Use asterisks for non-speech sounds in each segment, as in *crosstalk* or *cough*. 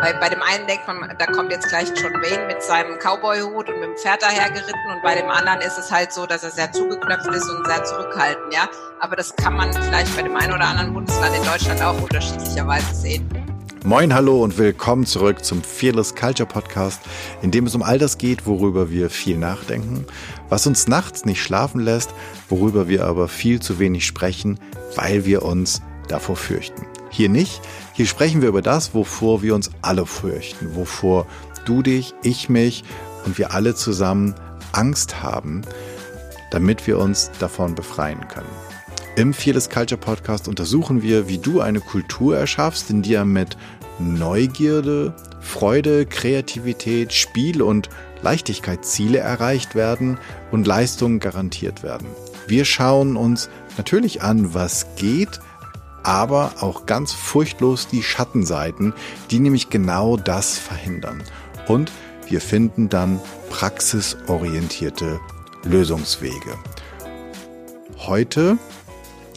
Bei, bei dem einen denkt man, da kommt jetzt gleich John Wayne mit seinem Cowboy-Hut und mit dem Pferd dahergeritten und bei dem anderen ist es halt so, dass er sehr zugeknöpft ist und sehr zurückhaltend, ja. Aber das kann man vielleicht bei dem einen oder anderen Bundesland in Deutschland auch unterschiedlicherweise sehen. Moin, hallo und willkommen zurück zum Fearless Culture Podcast, in dem es um all das geht, worüber wir viel nachdenken, was uns nachts nicht schlafen lässt, worüber wir aber viel zu wenig sprechen, weil wir uns davor fürchten. Hier nicht, hier sprechen wir über das, wovor wir uns alle fürchten, wovor du dich, ich mich und wir alle zusammen Angst haben, damit wir uns davon befreien können. Im Fearless Culture Podcast untersuchen wir, wie du eine Kultur erschaffst, in der mit Neugierde, Freude, Kreativität, Spiel und Leichtigkeit Ziele erreicht werden und Leistungen garantiert werden. Wir schauen uns natürlich an, was geht, aber auch ganz furchtlos die Schattenseiten, die nämlich genau das verhindern. Und wir finden dann praxisorientierte Lösungswege. Heute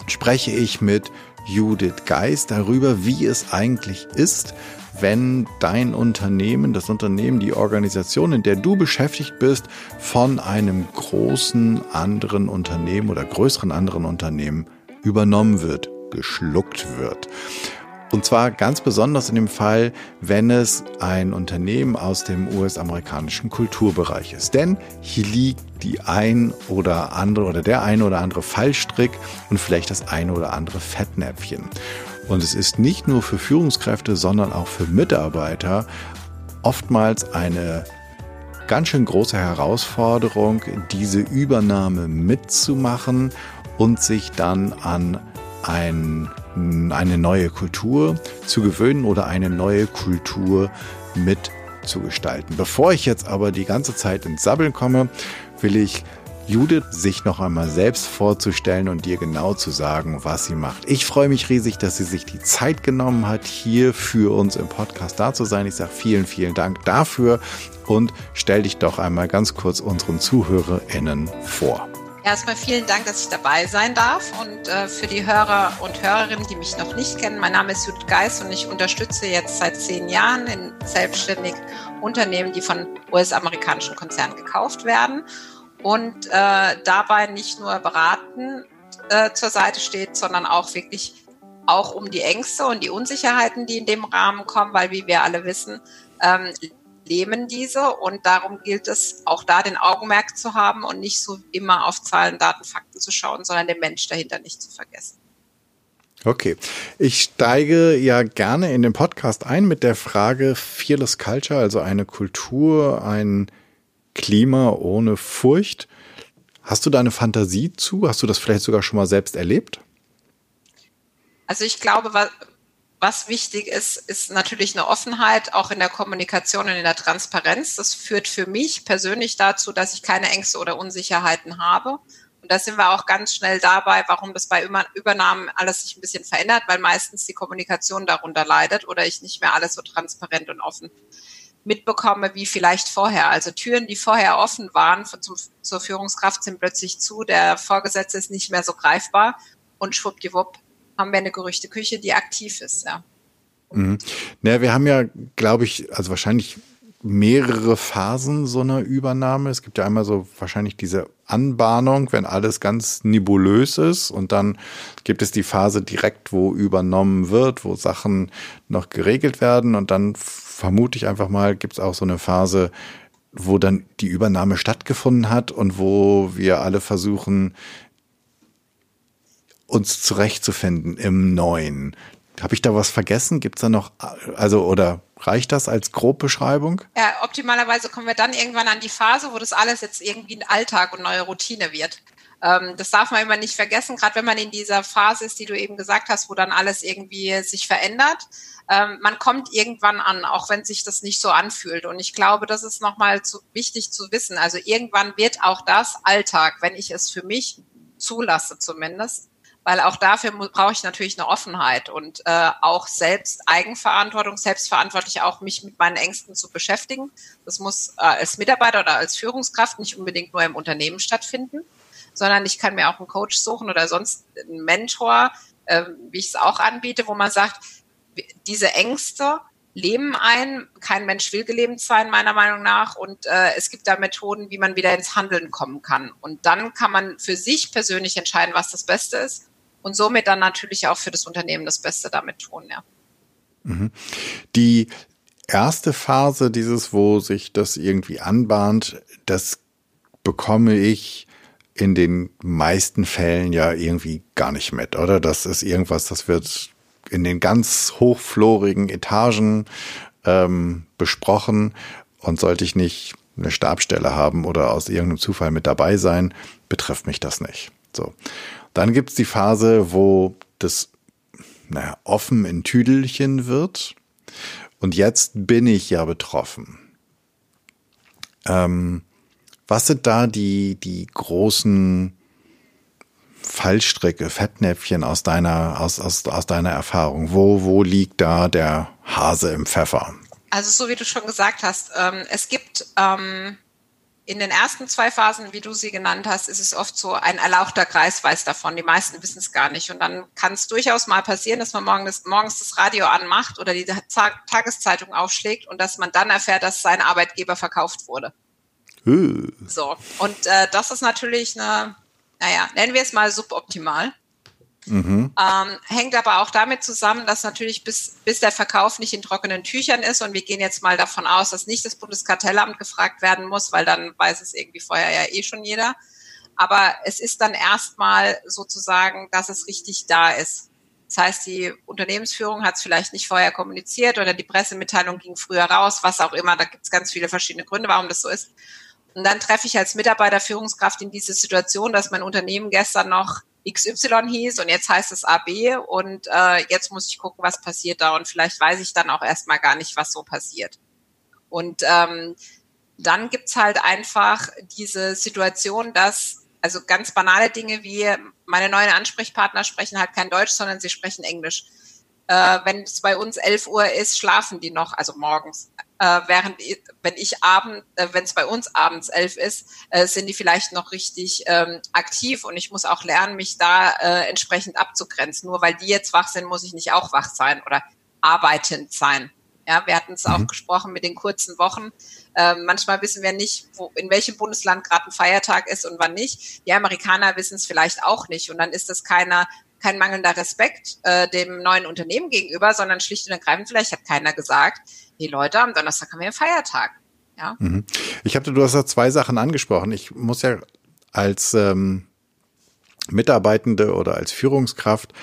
spreche ich mit Judith Geist darüber, wie es eigentlich ist, wenn dein Unternehmen, das Unternehmen, die Organisation, in der du beschäftigt bist, von einem großen anderen Unternehmen oder größeren anderen Unternehmen übernommen wird geschluckt wird. Und zwar ganz besonders in dem Fall, wenn es ein Unternehmen aus dem US-amerikanischen Kulturbereich ist. Denn hier liegt die ein oder andere oder der ein oder andere Fallstrick und vielleicht das ein oder andere Fettnäpfchen. Und es ist nicht nur für Führungskräfte, sondern auch für Mitarbeiter oftmals eine ganz schön große Herausforderung, diese Übernahme mitzumachen und sich dann an ein, eine neue Kultur zu gewöhnen oder eine neue Kultur mitzugestalten. Bevor ich jetzt aber die ganze Zeit ins Sabbeln komme, will ich Judith sich noch einmal selbst vorzustellen und dir genau zu sagen, was sie macht. Ich freue mich riesig, dass sie sich die Zeit genommen hat, hier für uns im Podcast da zu sein. Ich sage vielen, vielen Dank dafür und stell dich doch einmal ganz kurz unseren ZuhörerInnen vor. Erstmal vielen Dank, dass ich dabei sein darf und äh, für die Hörer und Hörerinnen, die mich noch nicht kennen. Mein Name ist Judith Geis und ich unterstütze jetzt seit zehn Jahren in selbstständig Unternehmen, die von US-amerikanischen Konzernen gekauft werden und äh, dabei nicht nur beraten äh, zur Seite steht, sondern auch wirklich auch um die Ängste und die Unsicherheiten, die in dem Rahmen kommen, weil wie wir alle wissen, ähm, leben diese und darum gilt es auch da den Augenmerk zu haben und nicht so immer auf Zahlen, Daten, Fakten zu schauen, sondern den Mensch dahinter nicht zu vergessen. Okay, ich steige ja gerne in den Podcast ein mit der Frage Fearless Culture, also eine Kultur, ein Klima ohne Furcht. Hast du da eine Fantasie zu? Hast du das vielleicht sogar schon mal selbst erlebt? Also ich glaube, was wichtig ist, ist natürlich eine Offenheit, auch in der Kommunikation und in der Transparenz. Das führt für mich persönlich dazu, dass ich keine Ängste oder Unsicherheiten habe. Und da sind wir auch ganz schnell dabei, warum das bei Übernahmen alles sich ein bisschen verändert, weil meistens die Kommunikation darunter leidet oder ich nicht mehr alles so transparent und offen mitbekomme wie vielleicht vorher. Also Türen, die vorher offen waren zum, zur Führungskraft, sind plötzlich zu. Der Vorgesetzte ist nicht mehr so greifbar und schwuppdiwupp haben wir eine Gerüchteküche, die aktiv ist, ja. Mhm. Naja, wir haben ja, glaube ich, also wahrscheinlich mehrere Phasen so einer Übernahme. Es gibt ja einmal so wahrscheinlich diese Anbahnung, wenn alles ganz nebulös ist und dann gibt es die Phase direkt, wo übernommen wird, wo Sachen noch geregelt werden und dann vermute ich einfach mal, gibt es auch so eine Phase, wo dann die Übernahme stattgefunden hat und wo wir alle versuchen, uns zurechtzufinden im Neuen. Habe ich da was vergessen? Gibt es da noch, also oder reicht das als Grobbeschreibung? Ja, optimalerweise kommen wir dann irgendwann an die Phase, wo das alles jetzt irgendwie ein Alltag und neue Routine wird. Ähm, das darf man immer nicht vergessen, gerade wenn man in dieser Phase ist, die du eben gesagt hast, wo dann alles irgendwie sich verändert. Ähm, man kommt irgendwann an, auch wenn sich das nicht so anfühlt. Und ich glaube, das ist nochmal wichtig zu wissen. Also irgendwann wird auch das Alltag, wenn ich es für mich zulasse zumindest weil auch dafür brauche ich natürlich eine Offenheit und äh, auch selbst Eigenverantwortung, selbstverantwortlich auch mich mit meinen Ängsten zu beschäftigen. Das muss äh, als Mitarbeiter oder als Führungskraft nicht unbedingt nur im Unternehmen stattfinden, sondern ich kann mir auch einen Coach suchen oder sonst einen Mentor, äh, wie ich es auch anbiete, wo man sagt, diese Ängste Leben ein. Kein Mensch will gelähmt sein, meiner Meinung nach. Und äh, es gibt da Methoden, wie man wieder ins Handeln kommen kann. Und dann kann man für sich persönlich entscheiden, was das Beste ist. Und somit dann natürlich auch für das Unternehmen das Beste damit tun, ja. Mhm. Die erste Phase dieses, wo sich das irgendwie anbahnt, das bekomme ich in den meisten Fällen ja irgendwie gar nicht mit, oder? Das ist irgendwas, das wird in den ganz hochflorigen Etagen ähm, besprochen und sollte ich nicht eine Stabstelle haben oder aus irgendeinem Zufall mit dabei sein, betrifft mich das nicht. So. Dann gibt's die Phase, wo das naja, offen in Tüdelchen wird. Und jetzt bin ich ja betroffen. Ähm, was sind da die, die großen Fallstricke, Fettnäpfchen aus deiner, aus, aus, aus deiner Erfahrung? Wo, wo liegt da der Hase im Pfeffer? Also so wie du schon gesagt hast, ähm, es gibt ähm, in den ersten zwei Phasen, wie du sie genannt hast, ist es oft so, ein erlauchter Kreis weiß davon. Die meisten wissen es gar nicht. Und dann kann es durchaus mal passieren, dass man morgen das, morgens das Radio anmacht oder die Tageszeitung aufschlägt und dass man dann erfährt, dass sein Arbeitgeber verkauft wurde. Uh. So, und äh, das ist natürlich eine, naja, nennen wir es mal suboptimal. Mhm. Ähm, hängt aber auch damit zusammen, dass natürlich bis, bis der Verkauf nicht in trockenen Tüchern ist und wir gehen jetzt mal davon aus, dass nicht das Bundeskartellamt gefragt werden muss, weil dann weiß es irgendwie vorher ja eh schon jeder. Aber es ist dann erstmal sozusagen, dass es richtig da ist. Das heißt, die Unternehmensführung hat es vielleicht nicht vorher kommuniziert oder die Pressemitteilung ging früher raus, was auch immer. Da gibt es ganz viele verschiedene Gründe, warum das so ist. Und dann treffe ich als Mitarbeiter Führungskraft in diese Situation, dass mein Unternehmen gestern noch XY hieß und jetzt heißt es AB und äh, jetzt muss ich gucken, was passiert da und vielleicht weiß ich dann auch erstmal gar nicht, was so passiert. Und ähm, dann gibt's halt einfach diese Situation, dass also ganz banale Dinge wie meine neuen Ansprechpartner sprechen halt kein Deutsch, sondern sie sprechen Englisch. Äh, wenn es bei uns 11 Uhr ist, schlafen die noch, also morgens äh, während wenn ich abend, äh, wenn es bei uns abends elf ist, äh, sind die vielleicht noch richtig ähm, aktiv und ich muss auch lernen, mich da äh, entsprechend abzugrenzen. Nur weil die jetzt wach sind, muss ich nicht auch wach sein oder arbeitend sein. Ja, wir hatten es mhm. auch gesprochen mit den kurzen Wochen. Ähm, manchmal wissen wir nicht, wo, in welchem Bundesland gerade ein Feiertag ist und wann nicht. Die Amerikaner wissen es vielleicht auch nicht. Und dann ist das keiner, kein mangelnder Respekt äh, dem neuen Unternehmen gegenüber, sondern schlicht und ergreifend, vielleicht hat keiner gesagt, die Leute, am Donnerstag haben wir einen Feiertag. Ja. Mhm. Ich habe, du hast ja zwei Sachen angesprochen. Ich muss ja als ähm, Mitarbeitende oder als Führungskraft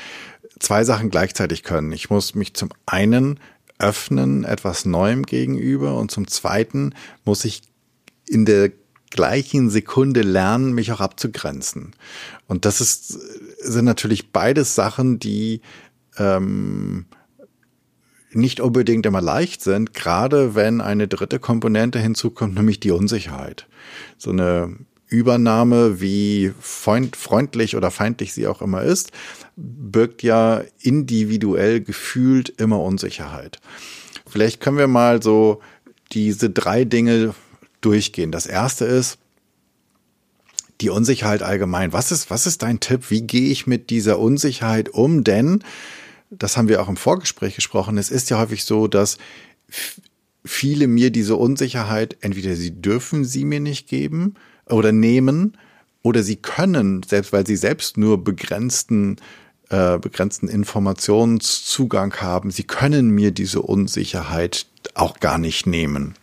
zwei Sachen gleichzeitig können. Ich muss mich zum einen öffnen etwas Neuem gegenüber und zum zweiten muss ich in der gleichen Sekunde lernen, mich auch abzugrenzen. Und das ist, sind natürlich beides Sachen, die ähm, nicht unbedingt immer leicht sind, gerade wenn eine dritte Komponente hinzukommt, nämlich die Unsicherheit. So eine Übernahme, wie freundlich oder feindlich sie auch immer ist, birgt ja individuell gefühlt immer Unsicherheit. Vielleicht können wir mal so diese drei Dinge durchgehen. Das erste ist die Unsicherheit allgemein. Was ist, was ist dein Tipp? Wie gehe ich mit dieser Unsicherheit um? Denn das haben wir auch im Vorgespräch gesprochen, es ist ja häufig so, dass viele mir diese Unsicherheit, entweder sie dürfen sie mir nicht geben oder nehmen, oder sie können, selbst weil sie selbst nur begrenzten, äh, begrenzten Informationszugang haben, sie können mir diese Unsicherheit auch gar nicht nehmen.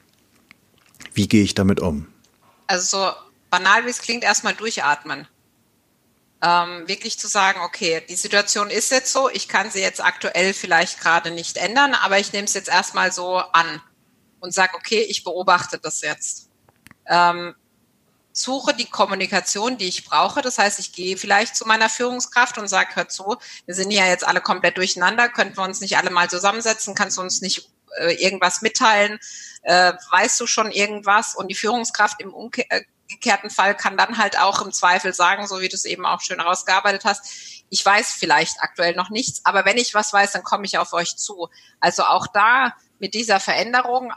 Wie gehe ich damit um? Also so banal wie es klingt, erstmal durchatmen ähm, wirklich zu sagen, okay, die Situation ist jetzt so, ich kann sie jetzt aktuell vielleicht gerade nicht ändern, aber ich nehme es jetzt erstmal so an und sage, okay, ich beobachte das jetzt. Ähm, suche die Kommunikation, die ich brauche. Das heißt, ich gehe vielleicht zu meiner Führungskraft und sage, hört zu, wir sind ja jetzt alle komplett durcheinander, könnten wir uns nicht alle mal zusammensetzen, kannst du uns nicht äh, irgendwas mitteilen, äh, weißt du schon irgendwas? Und die Führungskraft im umgekehrten Fall kann dann halt auch im Zweifel sagen, so wie du es eben auch schön rausgearbeitet hast, ich weiß vielleicht aktuell noch nichts, aber wenn ich was weiß, dann komme ich auf euch zu. Also auch da mit dieser Veränderung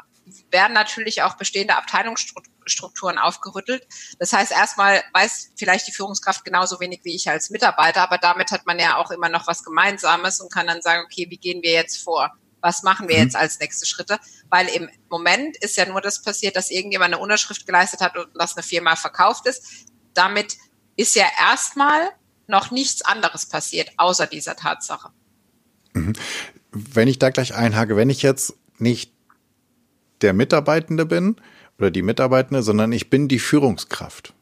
werden natürlich auch bestehende Abteilungsstrukturen aufgerüttelt. Das heißt, erstmal weiß vielleicht die Führungskraft genauso wenig wie ich als Mitarbeiter, aber damit hat man ja auch immer noch was Gemeinsames und kann dann sagen, okay, wie gehen wir jetzt vor? Was machen wir mhm. jetzt als nächste Schritte? Weil im Moment ist ja nur das passiert, dass irgendjemand eine Unterschrift geleistet hat und dass eine Firma verkauft ist. Damit ist ja erstmal noch nichts anderes passiert, außer dieser Tatsache. Mhm. Wenn ich da gleich einhake, wenn ich jetzt nicht der Mitarbeitende bin oder die Mitarbeitende, sondern ich bin die Führungskraft.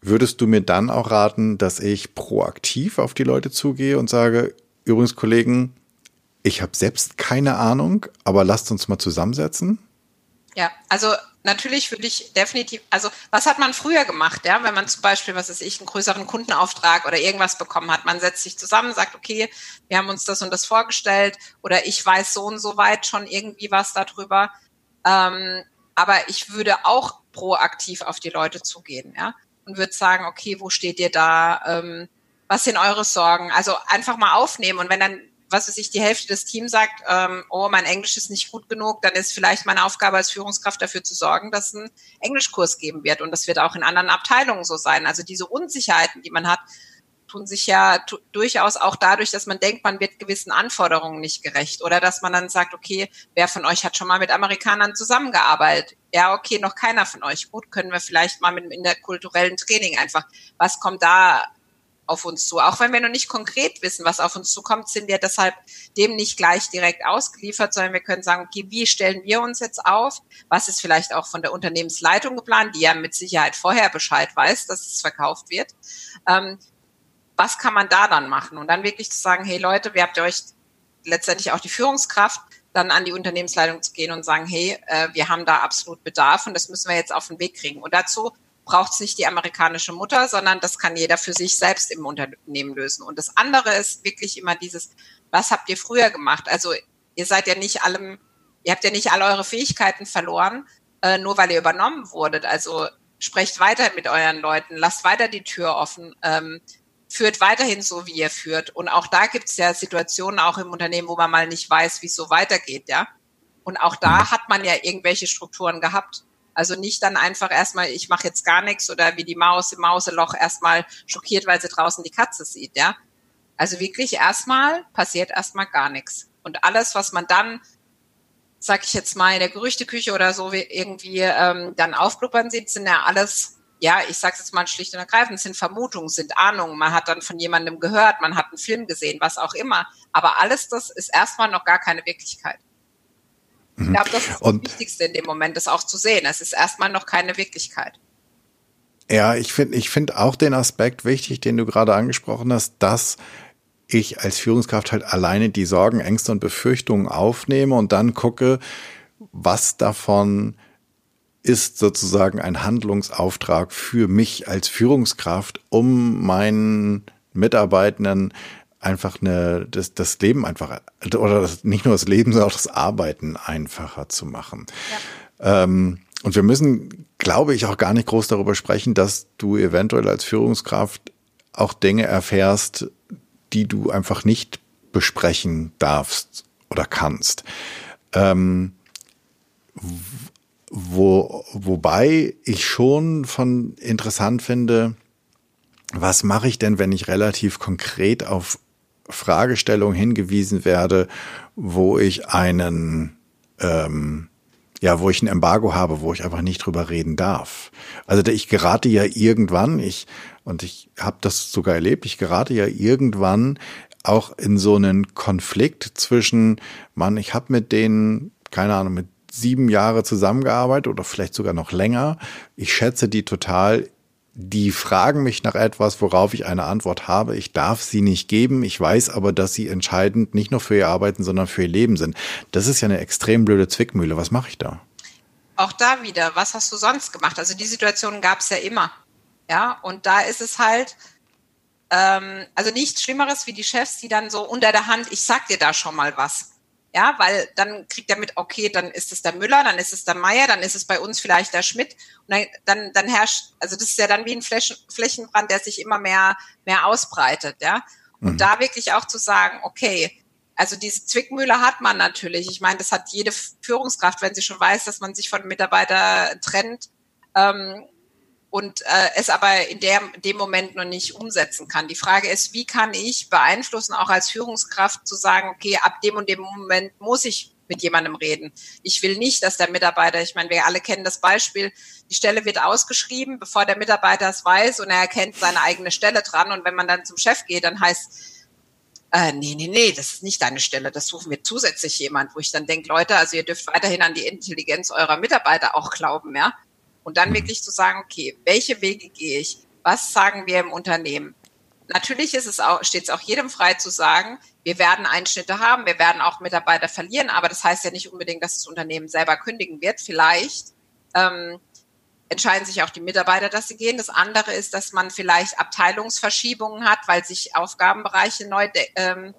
Würdest du mir dann auch raten, dass ich proaktiv auf die Leute zugehe und sage, übrigens Kollegen, ich habe selbst keine Ahnung, aber lasst uns mal zusammensetzen? Ja, also natürlich würde ich definitiv, also was hat man früher gemacht, ja, wenn man zum Beispiel, was weiß ich, einen größeren Kundenauftrag oder irgendwas bekommen hat, man setzt sich zusammen, sagt, okay, wir haben uns das und das vorgestellt oder ich weiß so und so weit schon irgendwie was darüber. Ähm, aber ich würde auch proaktiv auf die Leute zugehen, ja, und würde sagen, okay, wo steht ihr da? Ähm, was sind eure Sorgen? Also einfach mal aufnehmen und wenn dann was weiß ich, die Hälfte des Teams sagt, ähm, oh, mein Englisch ist nicht gut genug, dann ist vielleicht meine Aufgabe als Führungskraft dafür zu sorgen, dass es einen Englischkurs geben wird. Und das wird auch in anderen Abteilungen so sein. Also diese Unsicherheiten, die man hat, tun sich ja durchaus auch dadurch, dass man denkt, man wird gewissen Anforderungen nicht gerecht oder dass man dann sagt, okay, wer von euch hat schon mal mit Amerikanern zusammengearbeitet? Ja, okay, noch keiner von euch. Gut, können wir vielleicht mal mit dem interkulturellen Training einfach, was kommt da auf uns zu. Auch wenn wir noch nicht konkret wissen, was auf uns zukommt, sind wir deshalb dem nicht gleich direkt ausgeliefert, sondern wir können sagen, okay, wie stellen wir uns jetzt auf? Was ist vielleicht auch von der Unternehmensleitung geplant, die ja mit Sicherheit vorher Bescheid weiß, dass es verkauft wird. Ähm, was kann man da dann machen? Und dann wirklich zu sagen, hey Leute, wie habt ihr euch letztendlich auch die Führungskraft, dann an die Unternehmensleitung zu gehen und sagen, hey, äh, wir haben da absolut Bedarf und das müssen wir jetzt auf den Weg kriegen. Und dazu braucht es nicht die amerikanische Mutter, sondern das kann jeder für sich selbst im Unternehmen lösen. Und das andere ist wirklich immer dieses, was habt ihr früher gemacht? Also ihr seid ja nicht allem, ihr habt ja nicht alle eure Fähigkeiten verloren, äh, nur weil ihr übernommen wurdet. Also sprecht weiter mit euren Leuten, lasst weiter die Tür offen, ähm, führt weiterhin so, wie ihr führt. Und auch da gibt es ja Situationen auch im Unternehmen, wo man mal nicht weiß, wie es so weitergeht, ja. Und auch da hat man ja irgendwelche Strukturen gehabt. Also nicht dann einfach erstmal, ich mache jetzt gar nichts oder wie die Maus im Mauseloch erstmal schockiert, weil sie draußen die Katze sieht, ja. Also wirklich erstmal passiert erstmal gar nichts. Und alles, was man dann, sag ich jetzt mal, in der Gerüchteküche oder so irgendwie ähm, dann aufblubbern sieht, sind ja alles, ja, ich sag's jetzt mal schlicht und ergreifend, sind Vermutungen, sind Ahnungen. Man hat dann von jemandem gehört, man hat einen Film gesehen, was auch immer. Aber alles das ist erstmal noch gar keine Wirklichkeit. Ich glaube, das ist und, das Wichtigste in dem Moment, das auch zu sehen. Es ist erstmal noch keine Wirklichkeit. Ja, ich finde ich finde auch den Aspekt wichtig, den du gerade angesprochen hast, dass ich als Führungskraft halt alleine die Sorgen, Ängste und Befürchtungen aufnehme und dann gucke, was davon ist sozusagen ein Handlungsauftrag für mich als Führungskraft, um meinen Mitarbeitenden einfach eine, das, das Leben einfach, oder das, nicht nur das Leben, sondern auch das Arbeiten einfacher zu machen. Ja. Ähm, und wir müssen, glaube ich, auch gar nicht groß darüber sprechen, dass du eventuell als Führungskraft auch Dinge erfährst, die du einfach nicht besprechen darfst oder kannst. Ähm, wo, wobei ich schon von interessant finde, was mache ich denn, wenn ich relativ konkret auf Fragestellung hingewiesen werde, wo ich einen, ähm, ja, wo ich ein Embargo habe, wo ich einfach nicht drüber reden darf. Also ich gerate ja irgendwann, ich und ich habe das sogar erlebt, ich gerate ja irgendwann auch in so einen Konflikt zwischen, Mann, ich habe mit denen, keine Ahnung, mit sieben Jahre zusammengearbeitet oder vielleicht sogar noch länger. Ich schätze die total die fragen mich nach etwas, worauf ich eine Antwort habe. Ich darf sie nicht geben. Ich weiß aber, dass sie entscheidend nicht nur für ihr Arbeiten, sondern für ihr Leben sind. Das ist ja eine extrem blöde Zwickmühle. Was mache ich da? Auch da wieder, was hast du sonst gemacht? Also die Situation gab es ja immer. Ja, und da ist es halt, ähm, also nichts Schlimmeres wie die Chefs, die dann so unter der Hand, ich sag dir da schon mal was. Ja, weil dann kriegt er mit, okay, dann ist es der Müller, dann ist es der Meier, dann ist es bei uns vielleicht der Schmidt. Und dann, dann, dann herrscht, also das ist ja dann wie ein Flächen, Flächenbrand, der sich immer mehr, mehr ausbreitet, ja. Und mhm. da wirklich auch zu sagen, okay, also diese Zwickmühle hat man natürlich. Ich meine, das hat jede Führungskraft, wenn sie schon weiß, dass man sich von Mitarbeiter trennt. Ähm, und äh, es aber in der, dem Moment noch nicht umsetzen kann. Die Frage ist, wie kann ich beeinflussen, auch als Führungskraft zu sagen, okay, ab dem und dem Moment muss ich mit jemandem reden. Ich will nicht, dass der Mitarbeiter, ich meine, wir alle kennen das Beispiel, die Stelle wird ausgeschrieben, bevor der Mitarbeiter es weiß und er erkennt seine eigene Stelle dran. Und wenn man dann zum Chef geht, dann heißt, äh, nee, nee, nee, das ist nicht deine Stelle, das suchen wir zusätzlich jemand, wo ich dann denke, Leute, also ihr dürft weiterhin an die Intelligenz eurer Mitarbeiter auch glauben, ja. Und dann wirklich zu sagen, okay, welche Wege gehe ich? Was sagen wir im Unternehmen? Natürlich ist es auch, steht es auch jedem frei zu sagen, wir werden Einschnitte haben, wir werden auch Mitarbeiter verlieren, aber das heißt ja nicht unbedingt, dass das Unternehmen selber kündigen wird. Vielleicht ähm, entscheiden sich auch die Mitarbeiter, dass sie gehen. Das andere ist, dass man vielleicht Abteilungsverschiebungen hat, weil sich Aufgabenbereiche neu ähm,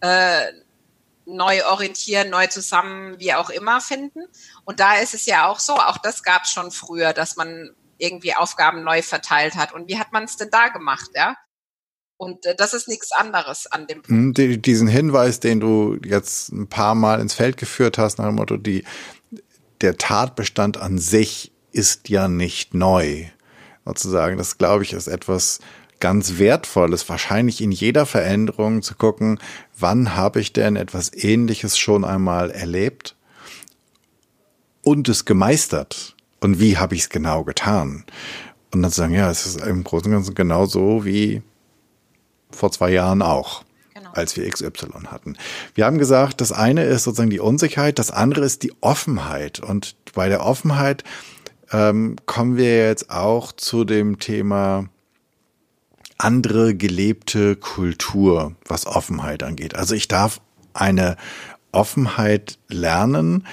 äh, neu orientieren, neu zusammen, wie auch immer finden. Und da ist es ja auch so, auch das gab es schon früher, dass man irgendwie Aufgaben neu verteilt hat. Und wie hat man es denn da gemacht, ja? Und äh, das ist nichts anderes an dem Punkt. Hm, diesen Hinweis, den du jetzt ein paar Mal ins Feld geführt hast, nach dem Motto, die, der Tatbestand an sich ist ja nicht neu. Sozusagen, das glaube ich ist etwas, ganz Wertvolles, wahrscheinlich in jeder Veränderung zu gucken, wann habe ich denn etwas Ähnliches schon einmal erlebt und es gemeistert und wie habe ich es genau getan. Und dann zu sagen, ja, es ist im Großen und Ganzen genauso wie vor zwei Jahren auch genau. als wir XY hatten. Wir haben gesagt, das eine ist sozusagen die Unsicherheit, das andere ist die Offenheit. Und bei der Offenheit ähm, kommen wir jetzt auch zu dem Thema andere gelebte Kultur, was Offenheit angeht. Also ich darf eine Offenheit lernen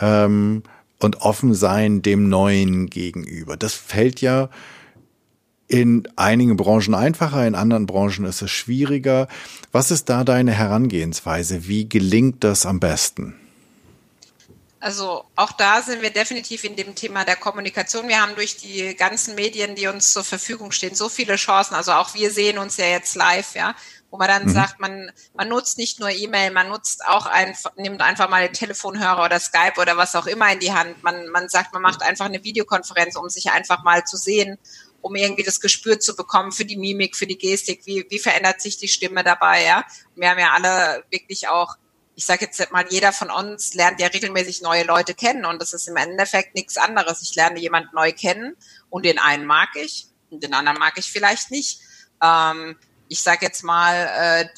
ähm, und offen sein dem Neuen gegenüber. Das fällt ja in einigen Branchen einfacher, in anderen Branchen ist es schwieriger. Was ist da deine Herangehensweise? Wie gelingt das am besten? Also auch da sind wir definitiv in dem Thema der Kommunikation. Wir haben durch die ganzen Medien, die uns zur Verfügung stehen, so viele Chancen. Also auch wir sehen uns ja jetzt live, ja, wo man dann mhm. sagt, man, man nutzt nicht nur E-Mail, man nutzt auch einfach, nimmt einfach mal den Telefonhörer oder Skype oder was auch immer in die Hand. Man, man sagt, man macht einfach eine Videokonferenz, um sich einfach mal zu sehen, um irgendwie das Gespür zu bekommen für die Mimik, für die Gestik, wie, wie verändert sich die Stimme dabei, ja. wir haben ja alle wirklich auch ich sage jetzt mal, jeder von uns lernt ja regelmäßig neue Leute kennen und das ist im Endeffekt nichts anderes. Ich lerne jemand neu kennen und den einen mag ich und den anderen mag ich vielleicht nicht. Ähm, ich sage jetzt mal, äh,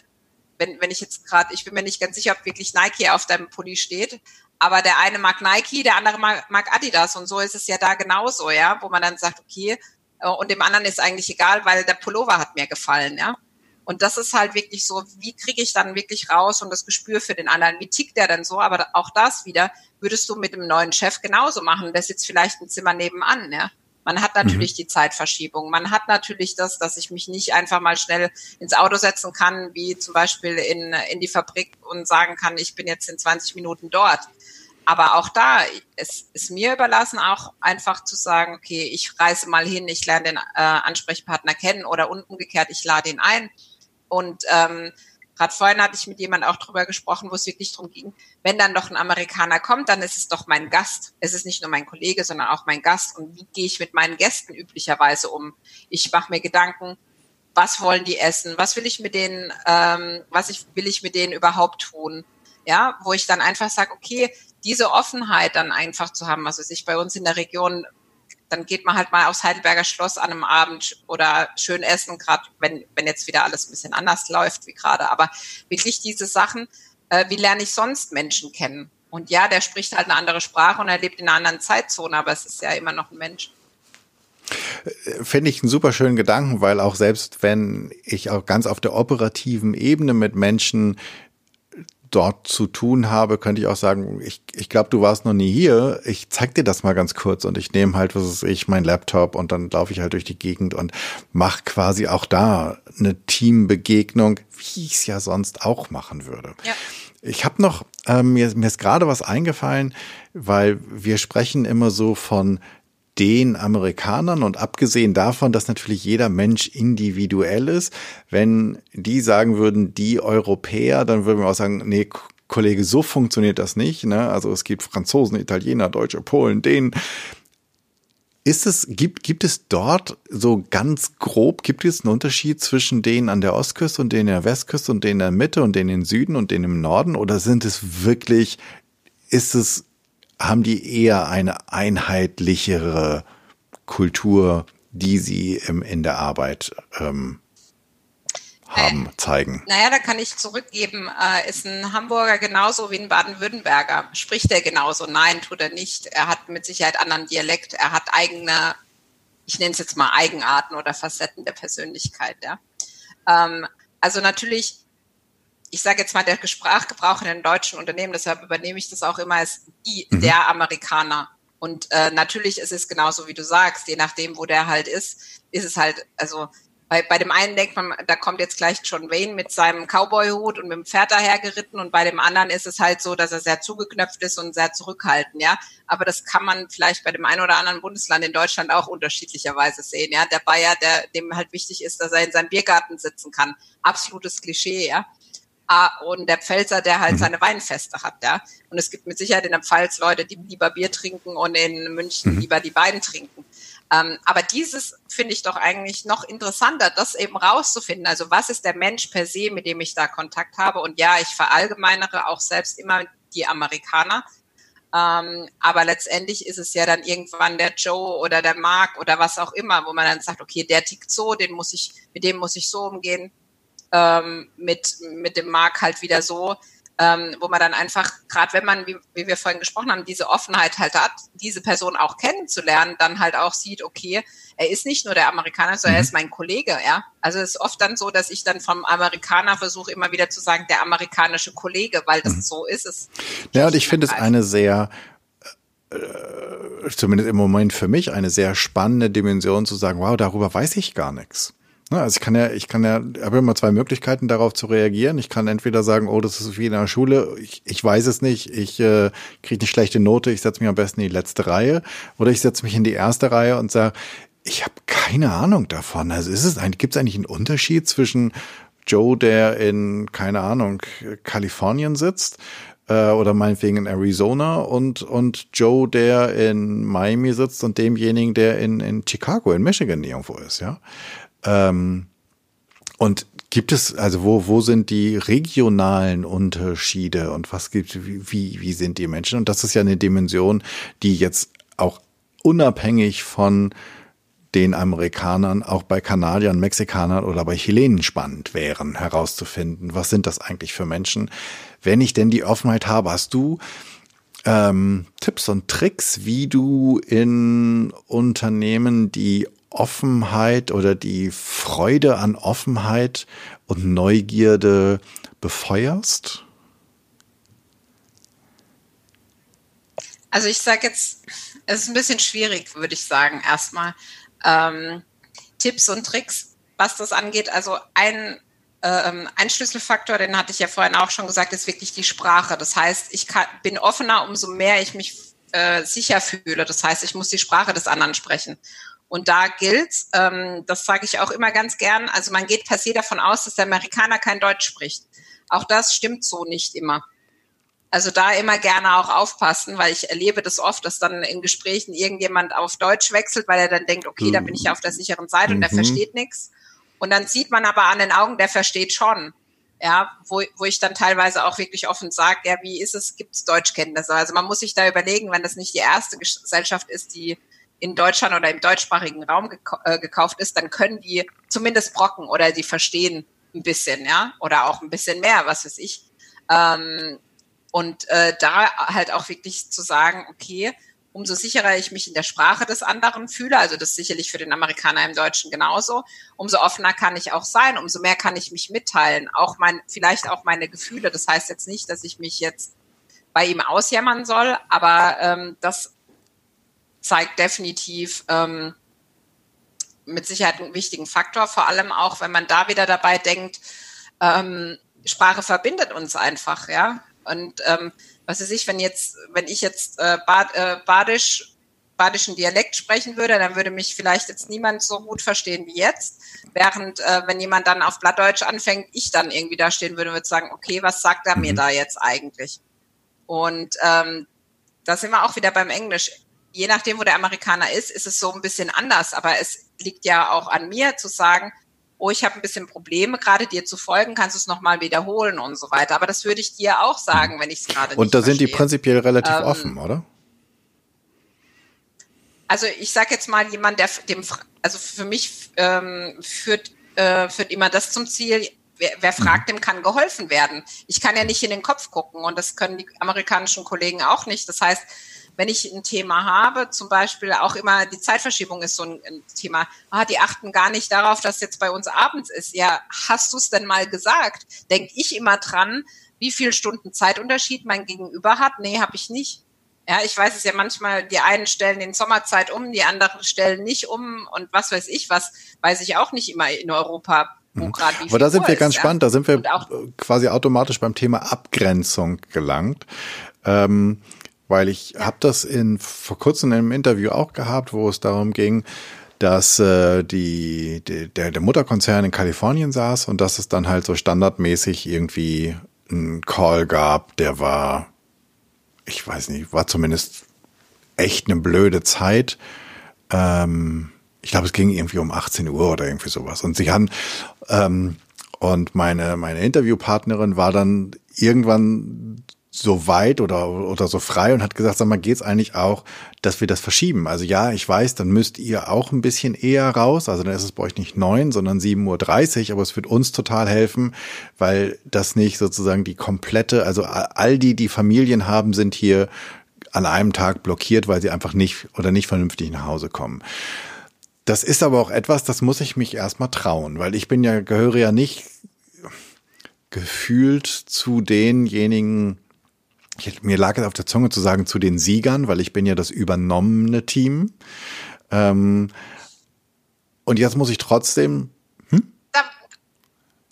wenn, wenn ich jetzt gerade, ich bin mir nicht ganz sicher, ob wirklich Nike auf deinem Pulli steht, aber der eine mag Nike, der andere mag, mag Adidas und so ist es ja da genauso, ja, wo man dann sagt, okay, äh, und dem anderen ist eigentlich egal, weil der Pullover hat mir gefallen, ja. Und das ist halt wirklich so, wie kriege ich dann wirklich raus und das Gespür für den anderen? Wie tickt der denn so? Aber auch das wieder würdest du mit dem neuen Chef genauso machen. Der sitzt vielleicht ein Zimmer nebenan, ja. Man hat natürlich mhm. die Zeitverschiebung. Man hat natürlich das, dass ich mich nicht einfach mal schnell ins Auto setzen kann, wie zum Beispiel in, in die Fabrik und sagen kann, ich bin jetzt in 20 Minuten dort. Aber auch da es ist mir überlassen, auch einfach zu sagen, okay, ich reise mal hin, ich lerne den äh, Ansprechpartner kennen oder umgekehrt, ich lade ihn ein und ähm, gerade vorhin hatte ich mit jemand auch drüber gesprochen, wo es wirklich darum ging, wenn dann doch ein Amerikaner kommt, dann ist es doch mein Gast. Es ist nicht nur mein Kollege, sondern auch mein Gast. Und wie gehe ich mit meinen Gästen üblicherweise um? Ich mache mir Gedanken, was wollen die essen? Was will ich mit denen, ähm, was ich, will ich mit denen überhaupt tun? Ja, wo ich dann einfach sage, okay, diese Offenheit dann einfach zu haben, also sich bei uns in der Region dann geht man halt mal aufs Heidelberger Schloss an einem Abend oder schön essen, gerade wenn, wenn jetzt wieder alles ein bisschen anders läuft wie gerade. Aber wirklich diese Sachen, äh, wie lerne ich sonst Menschen kennen? Und ja, der spricht halt eine andere Sprache und er lebt in einer anderen Zeitzone, aber es ist ja immer noch ein Mensch. Finde ich einen super schönen Gedanken, weil auch selbst wenn ich auch ganz auf der operativen Ebene mit Menschen dort zu tun habe, könnte ich auch sagen, ich, ich glaube, du warst noch nie hier. Ich zeig dir das mal ganz kurz und ich nehme halt, was ist ich, mein Laptop und dann laufe ich halt durch die Gegend und mache quasi auch da eine Teambegegnung, wie ich es ja sonst auch machen würde. Ja. Ich habe noch, äh, mir, mir ist gerade was eingefallen, weil wir sprechen immer so von den Amerikanern und abgesehen davon, dass natürlich jeder Mensch individuell ist, wenn die sagen würden, die Europäer, dann würden wir auch sagen, nee, Kollege, so funktioniert das nicht. Ne? Also es gibt Franzosen, Italiener, Deutsche, Polen, denen. ist es, gibt, gibt es dort so ganz grob, gibt es einen Unterschied zwischen denen an der Ostküste und denen in der Westküste und denen in der Mitte und denen im Süden und denen im Norden? Oder sind es wirklich, ist es, haben die eher eine einheitlichere Kultur, die sie im, in der Arbeit ähm, haben, äh, zeigen? Naja, da kann ich zurückgeben, äh, ist ein Hamburger genauso wie ein Baden-Württemberger? Spricht er genauso? Nein, tut er nicht. Er hat mit Sicherheit anderen Dialekt. Er hat eigene, ich nenne es jetzt mal Eigenarten oder Facetten der Persönlichkeit. Ja. Ähm, also natürlich, ich sage jetzt mal, der Sprachgebrauch in den deutschen Unternehmen, deshalb übernehme ich das auch immer, ist die, mhm. der Amerikaner. Und äh, natürlich ist es genauso, wie du sagst, je nachdem, wo der halt ist, ist es halt, also bei, bei dem einen denkt man, da kommt jetzt gleich John Wayne mit seinem Cowboy-Hut und mit dem Pferd dahergeritten und bei dem anderen ist es halt so, dass er sehr zugeknöpft ist und sehr zurückhaltend, ja. Aber das kann man vielleicht bei dem einen oder anderen Bundesland in Deutschland auch unterschiedlicherweise sehen, ja. Der Bayer, der, dem halt wichtig ist, dass er in seinem Biergarten sitzen kann. Absolutes Klischee, ja. Ah, und der Pfälzer, der halt mhm. seine Weinfeste hat, ja. Und es gibt mit Sicherheit in der Pfalz Leute, die lieber Bier trinken und in München mhm. lieber die Wein trinken. Ähm, aber dieses finde ich doch eigentlich noch interessanter, das eben rauszufinden. Also was ist der Mensch per se, mit dem ich da Kontakt habe? Und ja, ich verallgemeinere auch selbst immer die Amerikaner. Ähm, aber letztendlich ist es ja dann irgendwann der Joe oder der Mark oder was auch immer, wo man dann sagt, okay, der tickt so, den muss ich, mit dem muss ich so umgehen, ähm, mit, mit dem Mark halt wieder so ähm, wo man dann einfach, gerade wenn man, wie, wie wir vorhin gesprochen haben, diese Offenheit halt hat, diese Person auch kennenzulernen, dann halt auch sieht, okay, er ist nicht nur der Amerikaner, sondern mhm. er ist mein Kollege, ja. Also es ist oft dann so, dass ich dann vom Amerikaner versuche immer wieder zu sagen, der amerikanische Kollege, weil das mhm. so ist es. Ja, und ich finde es eine sehr äh, zumindest im Moment für mich eine sehr spannende Dimension zu sagen, wow, darüber weiß ich gar nichts. Also ich kann ja, ich kann ja, habe immer zwei Möglichkeiten darauf zu reagieren. Ich kann entweder sagen, oh, das ist wie in der Schule, ich, ich weiß es nicht, ich äh, kriege eine schlechte Note, ich setze mich am besten in die letzte Reihe. Oder ich setze mich in die erste Reihe und sage, ich habe keine Ahnung davon. Also ist es eigentlich, gibt es eigentlich einen Unterschied zwischen Joe, der in, keine Ahnung, Kalifornien sitzt, äh, oder meinetwegen in Arizona und, und Joe, der in Miami sitzt und demjenigen, der in, in Chicago, in Michigan irgendwo ist, ja. Ähm, und gibt es, also wo, wo sind die regionalen Unterschiede und was gibt, wie, wie sind die Menschen? Und das ist ja eine Dimension, die jetzt auch unabhängig von den Amerikanern auch bei Kanadiern, Mexikanern oder bei Chilenen spannend wären, herauszufinden, was sind das eigentlich für Menschen. Wenn ich denn die Offenheit habe, hast du ähm, Tipps und Tricks, wie du in Unternehmen die Offenheit oder die Freude an Offenheit und Neugierde befeuerst? Also ich sage jetzt, es ist ein bisschen schwierig, würde ich sagen, erstmal. Ähm, Tipps und Tricks, was das angeht. Also ein, ähm, ein Schlüsselfaktor, den hatte ich ja vorhin auch schon gesagt, ist wirklich die Sprache. Das heißt, ich kann, bin offener, umso mehr ich mich äh, sicher fühle. Das heißt, ich muss die Sprache des anderen sprechen. Und da gilt, ähm, das sage ich auch immer ganz gern, also man geht per se davon aus, dass der Amerikaner kein Deutsch spricht. Auch das stimmt so nicht immer. Also da immer gerne auch aufpassen, weil ich erlebe das oft, dass dann in Gesprächen irgendjemand auf Deutsch wechselt, weil er dann denkt, okay, da bin ich auf der sicheren Seite und der mhm. versteht nichts. Und dann sieht man aber an den Augen, der versteht schon. Ja, wo, wo ich dann teilweise auch wirklich offen sage, ja, wie ist es, gibt es Deutschkenntnisse? Also man muss sich da überlegen, wenn das nicht die erste Gesellschaft ist, die in Deutschland oder im deutschsprachigen Raum gekau äh, gekauft ist, dann können die zumindest brocken oder die verstehen ein bisschen, ja, oder auch ein bisschen mehr, was weiß ich. Ähm, und äh, da halt auch wirklich zu sagen, okay, umso sicherer ich mich in der Sprache des anderen fühle, also das sicherlich für den Amerikaner im Deutschen genauso, umso offener kann ich auch sein, umso mehr kann ich mich mitteilen, auch mein, vielleicht auch meine Gefühle. Das heißt jetzt nicht, dass ich mich jetzt bei ihm ausjammern soll, aber ähm, das zeigt definitiv ähm, mit Sicherheit einen wichtigen Faktor, vor allem auch, wenn man da wieder dabei denkt, ähm, Sprache verbindet uns einfach, ja. Und ähm, was weiß ich, wenn jetzt, wenn ich jetzt äh, Bad, äh, Badisch, badischen Dialekt sprechen würde, dann würde mich vielleicht jetzt niemand so gut verstehen wie jetzt. Während äh, wenn jemand dann auf Blattdeutsch anfängt, ich dann irgendwie da stehen würde und würde sagen, okay, was sagt er mir mhm. da jetzt eigentlich? Und ähm, da sind wir auch wieder beim Englisch je nachdem, wo der Amerikaner ist, ist es so ein bisschen anders. Aber es liegt ja auch an mir zu sagen, oh, ich habe ein bisschen Probleme, gerade dir zu folgen, kannst du es nochmal wiederholen und so weiter. Aber das würde ich dir auch sagen, wenn ich es gerade nicht Und da sind die prinzipiell relativ ähm, offen, oder? Also ich sage jetzt mal, jemand, der dem, also für mich ähm, führt, äh, führt immer das zum Ziel, wer, wer mhm. fragt, dem kann geholfen werden. Ich kann ja nicht in den Kopf gucken und das können die amerikanischen Kollegen auch nicht. Das heißt, wenn ich ein Thema habe, zum Beispiel auch immer die Zeitverschiebung ist so ein, ein Thema, ah, die achten gar nicht darauf, dass jetzt bei uns abends ist. Ja, hast du es denn mal gesagt? Denk ich immer dran, wie viel Stunden Zeitunterschied mein Gegenüber hat? Nee, habe ich nicht. Ja, ich weiß es ja manchmal, die einen stellen in Sommerzeit um, die anderen stellen nicht um und was weiß ich was, weiß ich auch nicht immer in Europa. Wo mhm. grad wie Aber da sind Uhr wir ganz ist, spannend, ja? da sind wir quasi automatisch beim Thema Abgrenzung gelangt. Ähm, weil ich ja. habe das in vor kurzem in einem Interview auch gehabt, wo es darum ging, dass äh, die, die der, der Mutterkonzern in Kalifornien saß und dass es dann halt so standardmäßig irgendwie einen Call gab, der war, ich weiß nicht, war zumindest echt eine blöde Zeit. Ähm, ich glaube, es ging irgendwie um 18 Uhr oder irgendwie sowas. Und sie haben ähm, und meine meine Interviewpartnerin war dann irgendwann so weit oder, oder so frei und hat gesagt, sag mal, geht's eigentlich auch, dass wir das verschieben? Also ja, ich weiß, dann müsst ihr auch ein bisschen eher raus. Also dann ist es bei euch nicht neun, sondern 7.30 Uhr, aber es wird uns total helfen, weil das nicht sozusagen die komplette, also all die, die Familien haben, sind hier an einem Tag blockiert, weil sie einfach nicht oder nicht vernünftig nach Hause kommen. Das ist aber auch etwas, das muss ich mich erstmal trauen, weil ich bin ja, gehöre ja nicht gefühlt zu denjenigen, ich, mir lag es auf der Zunge zu sagen, zu den Siegern, weil ich bin ja das übernommene Team. Ähm, und jetzt muss ich trotzdem. Hm? Darf,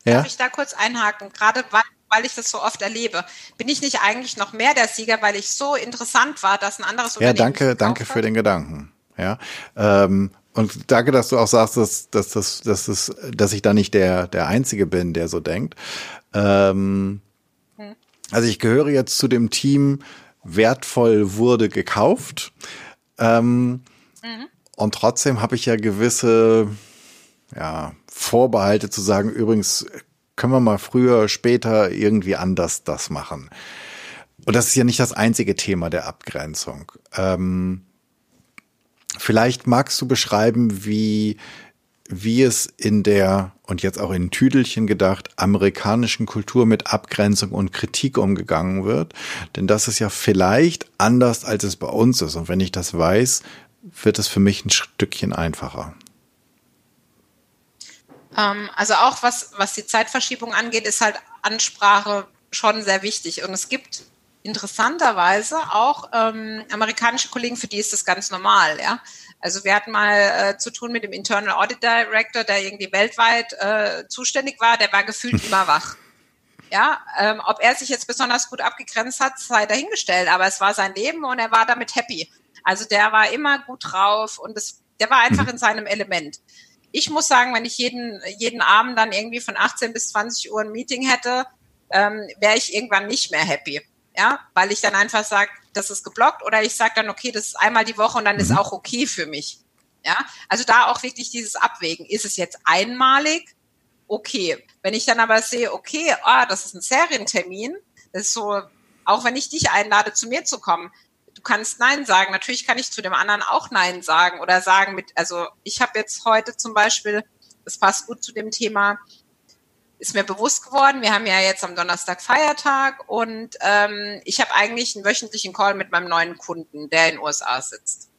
ja? darf ich da kurz einhaken? Gerade weil, weil ich das so oft erlebe. Bin ich nicht eigentlich noch mehr der Sieger, weil ich so interessant war, dass ein anderes Unternehmen. Ja, danke, danke für den Gedanken. Ja. Ähm, und danke, dass du auch sagst, dass, dass, dass, dass, dass, ich da nicht der, der Einzige bin, der so denkt. Ähm, also ich gehöre jetzt zu dem Team, wertvoll wurde gekauft. Ähm, mhm. Und trotzdem habe ich ja gewisse ja, Vorbehalte zu sagen, übrigens können wir mal früher, später irgendwie anders das machen. Und das ist ja nicht das einzige Thema der Abgrenzung. Ähm, vielleicht magst du beschreiben, wie wie es in der, und jetzt auch in Tüdelchen gedacht, amerikanischen Kultur mit Abgrenzung und Kritik umgegangen wird. Denn das ist ja vielleicht anders, als es bei uns ist. Und wenn ich das weiß, wird es für mich ein Stückchen einfacher. Ähm, also auch was, was die Zeitverschiebung angeht, ist halt Ansprache schon sehr wichtig. Und es gibt interessanterweise auch ähm, amerikanische Kollegen, für die ist das ganz normal, ja. Also wir hatten mal äh, zu tun mit dem Internal Audit Director, der irgendwie weltweit äh, zuständig war, der war gefühlt *laughs* immer wach. Ja, ähm, ob er sich jetzt besonders gut abgegrenzt hat, sei dahingestellt, aber es war sein Leben und er war damit happy. Also der war immer gut drauf und es, der war einfach in seinem Element. Ich muss sagen, wenn ich jeden, jeden Abend dann irgendwie von 18 bis 20 Uhr ein Meeting hätte, ähm, wäre ich irgendwann nicht mehr happy ja, weil ich dann einfach sage, das ist geblockt oder ich sage dann, okay, das ist einmal die Woche und dann mhm. ist auch okay für mich. Ja, also da auch wirklich dieses Abwägen. Ist es jetzt einmalig? Okay. Wenn ich dann aber sehe, okay, ah, das ist ein Serientermin, das ist so, auch wenn ich dich einlade, zu mir zu kommen, du kannst Nein sagen. Natürlich kann ich zu dem anderen auch Nein sagen oder sagen mit, also ich habe jetzt heute zum Beispiel, das passt gut zu dem Thema, ist mir bewusst geworden. Wir haben ja jetzt am Donnerstag Feiertag und ähm, ich habe eigentlich einen wöchentlichen Call mit meinem neuen Kunden, der in den USA sitzt.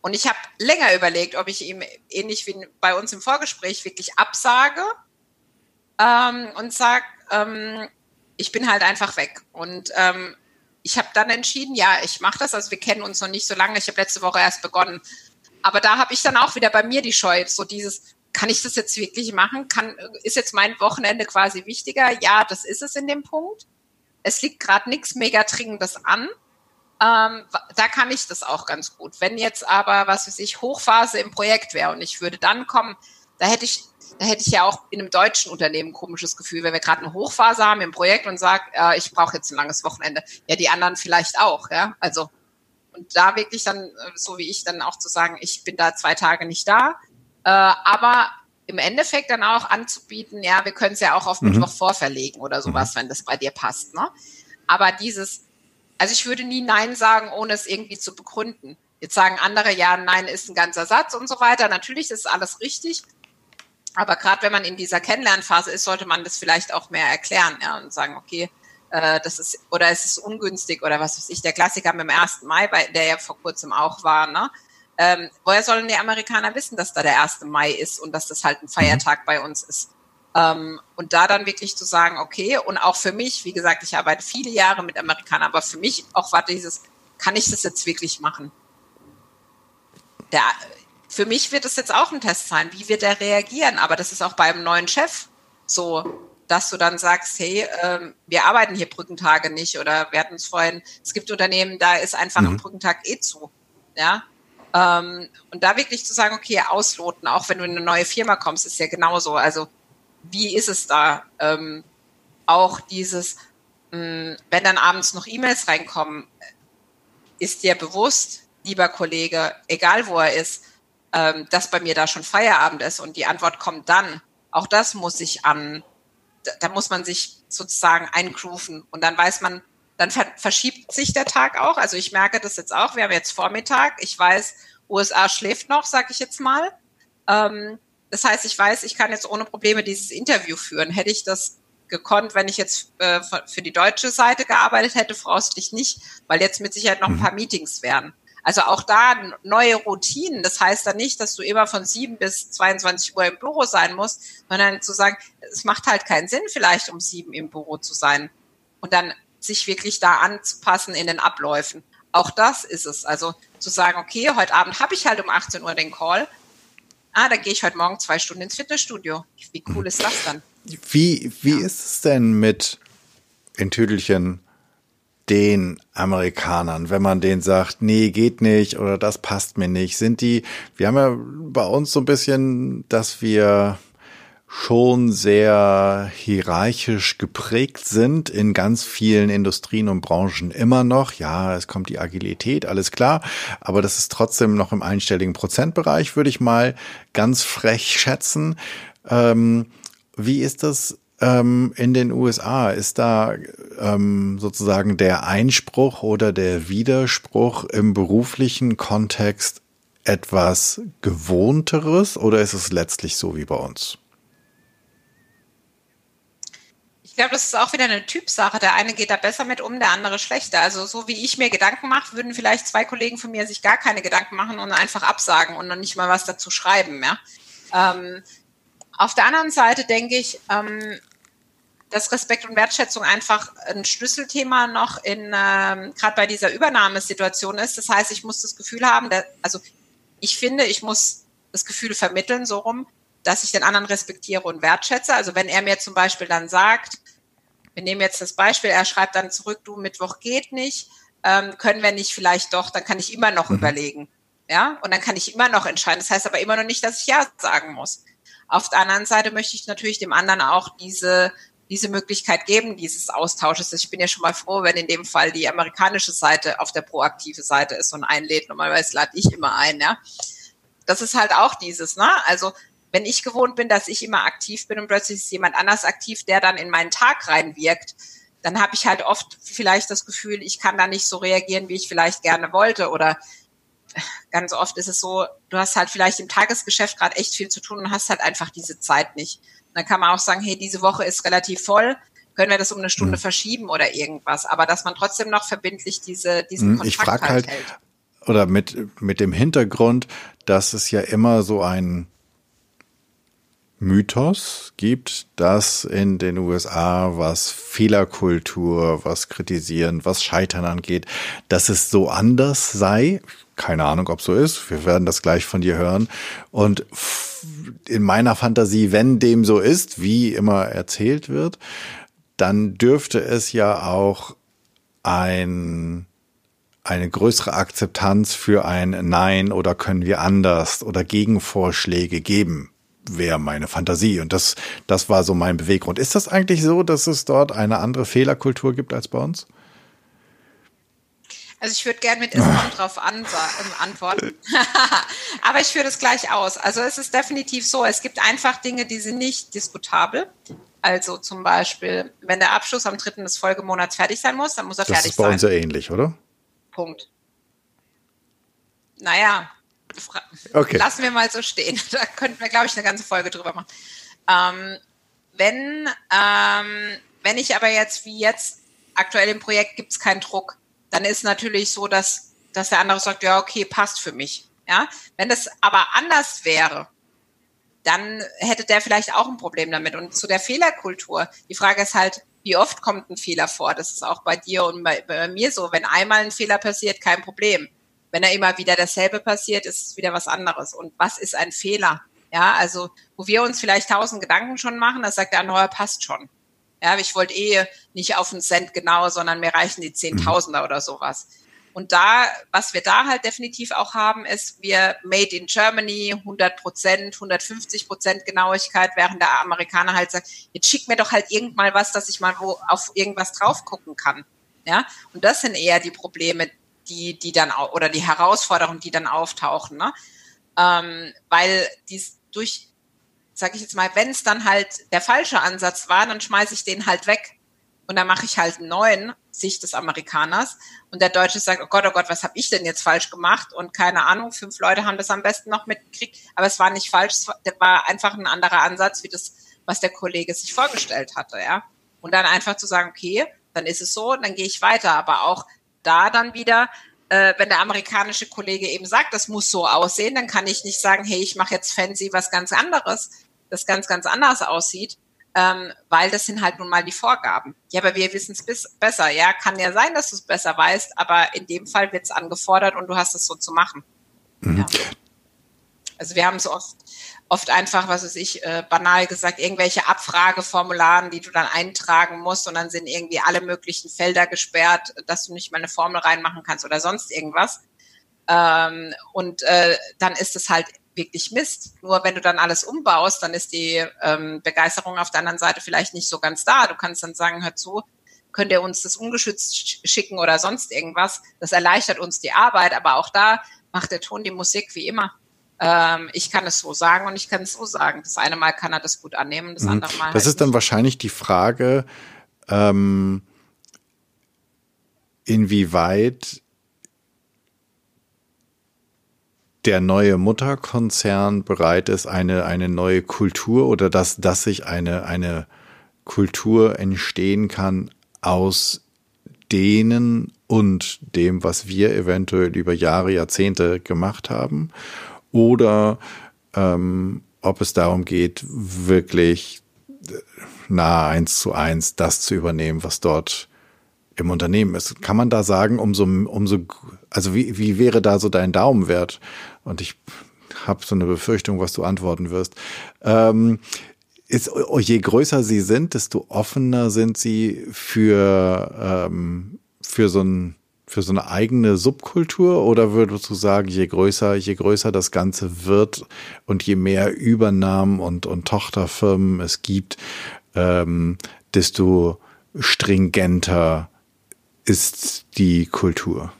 Und ich habe länger überlegt, ob ich ihm ähnlich wie bei uns im Vorgespräch wirklich absage ähm, und sage, ähm, ich bin halt einfach weg. Und ähm, ich habe dann entschieden, ja, ich mache das. Also wir kennen uns noch nicht so lange. Ich habe letzte Woche erst begonnen. Aber da habe ich dann auch wieder bei mir die Scheu, so dieses, kann ich das jetzt wirklich machen? Kann, ist jetzt mein Wochenende quasi wichtiger? Ja, das ist es in dem Punkt. Es liegt gerade nichts mega Dringendes an. Ähm, da kann ich das auch ganz gut. Wenn jetzt aber, was weiß ich, Hochphase im Projekt wäre und ich würde dann kommen, da hätte ich, da hätte ich ja auch in einem deutschen Unternehmen ein komisches Gefühl, wenn wir gerade eine Hochphase haben im Projekt und sage, äh, ich brauche jetzt ein langes Wochenende. Ja, die anderen vielleicht auch, ja. Also Und da wirklich dann, äh, so wie ich, dann auch zu sagen, ich bin da zwei Tage nicht da. Äh, aber im Endeffekt dann auch anzubieten, ja, wir können es ja auch auf mhm. Mittwoch vorverlegen oder sowas, mhm. wenn das bei dir passt. Ne? Aber dieses, also ich würde nie Nein sagen, ohne es irgendwie zu begründen. Jetzt sagen andere, ja, Nein ist ein ganzer Satz und so weiter. Natürlich ist alles richtig. Aber gerade wenn man in dieser Kennenlernphase ist, sollte man das vielleicht auch mehr erklären ja, und sagen, okay, äh, das ist, oder es ist ungünstig oder was weiß ich, der Klassiker mit dem 1. Mai, bei, der ja vor kurzem auch war, ne? Ähm, woher sollen die Amerikaner wissen, dass da der 1. Mai ist und dass das halt ein Feiertag mhm. bei uns ist? Ähm, und da dann wirklich zu sagen, okay, und auch für mich, wie gesagt, ich arbeite viele Jahre mit Amerikanern, aber für mich auch war dieses, kann ich das jetzt wirklich machen? Der, für mich wird es jetzt auch ein Test sein. Wie wird er reagieren? Aber das ist auch beim neuen Chef so dass du dann sagst, hey, ähm, wir arbeiten hier Brückentage nicht oder wir hatten es vorhin, es gibt Unternehmen, da ist einfach mhm. ein Brückentag eh zu. Ja. Ähm, und da wirklich zu sagen, okay, ausloten, auch wenn du in eine neue Firma kommst, ist ja genauso. Also, wie ist es da? Ähm, auch dieses, mh, hm, wenn dann abends noch E-Mails reinkommen, ist dir bewusst, lieber Kollege, egal wo er ist, ähm, dass bei mir da schon Feierabend ist und die Antwort kommt dann. Auch das muss ich an da muss man sich sozusagen eingrooven und dann weiß man, dann verschiebt sich der Tag auch. Also ich merke das jetzt auch. Wir haben jetzt Vormittag. Ich weiß, USA schläft noch, sage ich jetzt mal. Ähm, das heißt, ich weiß, ich kann jetzt ohne Probleme dieses Interview führen. Hätte ich das gekonnt, wenn ich jetzt äh, für die deutsche Seite gearbeitet hätte, voraussichtlich nicht, weil jetzt mit Sicherheit noch ein paar mhm. Meetings wären. Also auch da neue Routinen. Das heißt dann nicht, dass du immer von 7 bis 22 Uhr im Büro sein musst, sondern zu sagen, es macht halt keinen Sinn, vielleicht um 7 im Büro zu sein. Und dann sich wirklich da anzupassen in den Abläufen. Auch das ist es. Also zu sagen, okay, heute Abend habe ich halt um 18 Uhr den Call. Ah, dann gehe ich heute Morgen zwei Stunden ins Fitnessstudio. Wie cool ist das dann? Wie, wie ja. ist es denn mit in Tüdelchen den Amerikanern, wenn man denen sagt, nee, geht nicht oder das passt mir nicht, sind die, wir haben ja bei uns so ein bisschen, dass wir schon sehr hierarchisch geprägt sind in ganz vielen Industrien und Branchen immer noch. Ja, es kommt die Agilität, alles klar, aber das ist trotzdem noch im einstelligen Prozentbereich, würde ich mal ganz frech schätzen. Ähm, wie ist das ähm, in den USA? Ist da ähm, sozusagen der Einspruch oder der Widerspruch im beruflichen Kontext etwas Gewohnteres oder ist es letztlich so wie bei uns? Ich glaube, das ist auch wieder eine Typsache. Der eine geht da besser mit um, der andere schlechter. Also so wie ich mir Gedanken mache, würden vielleicht zwei Kollegen von mir sich gar keine Gedanken machen und einfach absagen und dann nicht mal was dazu schreiben. Ja? Ähm, auf der anderen Seite denke ich, ähm, dass Respekt und Wertschätzung einfach ein Schlüsselthema noch in ähm, gerade bei dieser Übernahmesituation ist. Das heißt, ich muss das Gefühl haben, dass, also ich finde, ich muss das Gefühl vermitteln, so rum, dass ich den anderen respektiere und wertschätze. Also wenn er mir zum Beispiel dann sagt, wir nehmen jetzt das Beispiel, er schreibt dann zurück, du Mittwoch geht nicht, ähm, können wir nicht vielleicht doch, dann kann ich immer noch mhm. überlegen. Ja, und dann kann ich immer noch entscheiden. Das heißt aber immer noch nicht, dass ich Ja sagen muss. Auf der anderen Seite möchte ich natürlich dem anderen auch diese diese Möglichkeit geben, dieses Austausches. Ich bin ja schon mal froh, wenn in dem Fall die amerikanische Seite auf der proaktive Seite ist und einlädt. Normalerweise lade ich immer ein, ja. Das ist halt auch dieses, ne? Also, wenn ich gewohnt bin, dass ich immer aktiv bin und plötzlich ist jemand anders aktiv, der dann in meinen Tag reinwirkt, dann habe ich halt oft vielleicht das Gefühl, ich kann da nicht so reagieren, wie ich vielleicht gerne wollte oder ganz oft ist es so, du hast halt vielleicht im Tagesgeschäft gerade echt viel zu tun und hast halt einfach diese Zeit nicht. Dann kann man auch sagen, hey, diese Woche ist relativ voll, können wir das um eine Stunde mhm. verschieben oder irgendwas. Aber dass man trotzdem noch verbindlich diese, diesen Kontakt ich frag halt, halt hält. Oder mit, mit dem Hintergrund, dass es ja immer so ein Mythos gibt, dass in den USA, was Fehlerkultur, was Kritisieren, was Scheitern angeht, dass es so anders sei. Keine Ahnung, ob so ist. Wir werden das gleich von dir hören. Und in meiner Fantasie, wenn dem so ist, wie immer erzählt wird, dann dürfte es ja auch ein, eine größere Akzeptanz für ein Nein oder können wir anders oder Gegenvorschläge geben wäre meine Fantasie. Und das, das war so mein Beweggrund. Ist das eigentlich so, dass es dort eine andere Fehlerkultur gibt als bei uns? Also ich würde gerne mit es *laughs* kommt drauf an ähm, antworten. *laughs* Aber ich führe das gleich aus. Also es ist definitiv so, es gibt einfach Dinge, die sind nicht diskutabel. Also zum Beispiel, wenn der Abschluss am dritten des Folgemonats fertig sein muss, dann muss er das fertig sein. Das ist bei uns ja ähnlich, oder? Punkt. Naja, okay. lassen wir mal so stehen. *laughs* Da könnten wir, glaube ich, eine ganze Folge drüber machen. Ähm, wenn, ähm, wenn ich aber jetzt, wie jetzt aktuell im Projekt, gibt es keinen Druck dann ist natürlich so, dass, dass der andere sagt, ja, okay, passt für mich. Ja, wenn das aber anders wäre, dann hätte der vielleicht auch ein Problem damit. Und zu der Fehlerkultur, die Frage ist halt, wie oft kommt ein Fehler vor? Das ist auch bei dir und bei, bei mir so. Wenn einmal ein Fehler passiert, kein Problem. Wenn er immer wieder dasselbe passiert, ist es wieder was anderes. Und was ist ein Fehler? Ja, also, wo wir uns vielleicht tausend Gedanken schon machen, das sagt der andere, passt schon. Ja, ich wollte eh nicht auf einen Cent genau, sondern mir reichen die Zehntausender mhm. oder sowas. Und da, was wir da halt definitiv auch haben, ist, wir made in Germany, 100 Prozent, 150 Prozent Genauigkeit, während der Amerikaner halt sagt, jetzt schick mir doch halt irgendwann was, dass ich mal wo auf irgendwas drauf gucken kann. Ja, und das sind eher die Probleme, die, die dann, oder die Herausforderungen, die dann auftauchen, ne? Ähm, weil dies durch sage ich jetzt mal, wenn es dann halt der falsche Ansatz war, dann schmeiße ich den halt weg. Und dann mache ich halt einen neuen Sicht des Amerikaners. Und der Deutsche sagt, oh Gott, oh Gott, was habe ich denn jetzt falsch gemacht? Und keine Ahnung, fünf Leute haben das am besten noch mitgekriegt, aber es war nicht falsch, es war einfach ein anderer Ansatz, wie das, was der Kollege sich vorgestellt hatte, ja. Und dann einfach zu sagen, okay, dann ist es so, dann gehe ich weiter, aber auch da dann wieder äh, wenn der amerikanische Kollege eben sagt, das muss so aussehen, dann kann ich nicht sagen, hey, ich mache jetzt fancy was ganz anderes, das ganz, ganz anders aussieht, ähm, weil das sind halt nun mal die Vorgaben. Ja, aber wir wissen es besser. Ja, kann ja sein, dass du es besser weißt, aber in dem Fall wird es angefordert und du hast es so zu machen. Mhm. Ja. Also wir haben so oft, oft einfach, was weiß ich, äh, banal gesagt, irgendwelche Abfrageformularen, die du dann eintragen musst und dann sind irgendwie alle möglichen Felder gesperrt, dass du nicht mal eine Formel reinmachen kannst oder sonst irgendwas. Ähm, und äh, dann ist es halt wirklich Mist. Nur wenn du dann alles umbaust, dann ist die ähm, Begeisterung auf der anderen Seite vielleicht nicht so ganz da. Du kannst dann sagen, hör zu, könnt ihr uns das ungeschützt schicken oder sonst irgendwas. Das erleichtert uns die Arbeit, aber auch da macht der Ton die Musik wie immer. Ähm, ich kann es so sagen und ich kann es so sagen. Das eine Mal kann er das gut annehmen, das mhm. andere Mal. Das halt ist dann nicht. wahrscheinlich die Frage, ähm, inwieweit der neue Mutterkonzern bereit ist, eine, eine neue Kultur oder dass, dass sich eine, eine Kultur entstehen kann aus denen und dem, was wir eventuell über Jahre, Jahrzehnte gemacht haben. Oder ähm, ob es darum geht, wirklich nahe eins zu eins das zu übernehmen, was dort im Unternehmen ist. Kann man da sagen, umso, umso, also wie, wie wäre da so dein Daumenwert? Und ich habe so eine Befürchtung, was du antworten wirst. Ähm, ist, je größer sie sind, desto offener sind sie für, ähm, für so ein für so eine eigene Subkultur oder würdest du sagen, je größer, je größer das Ganze wird und je mehr Übernahmen und, und Tochterfirmen es gibt, ähm, desto stringenter ist die Kultur?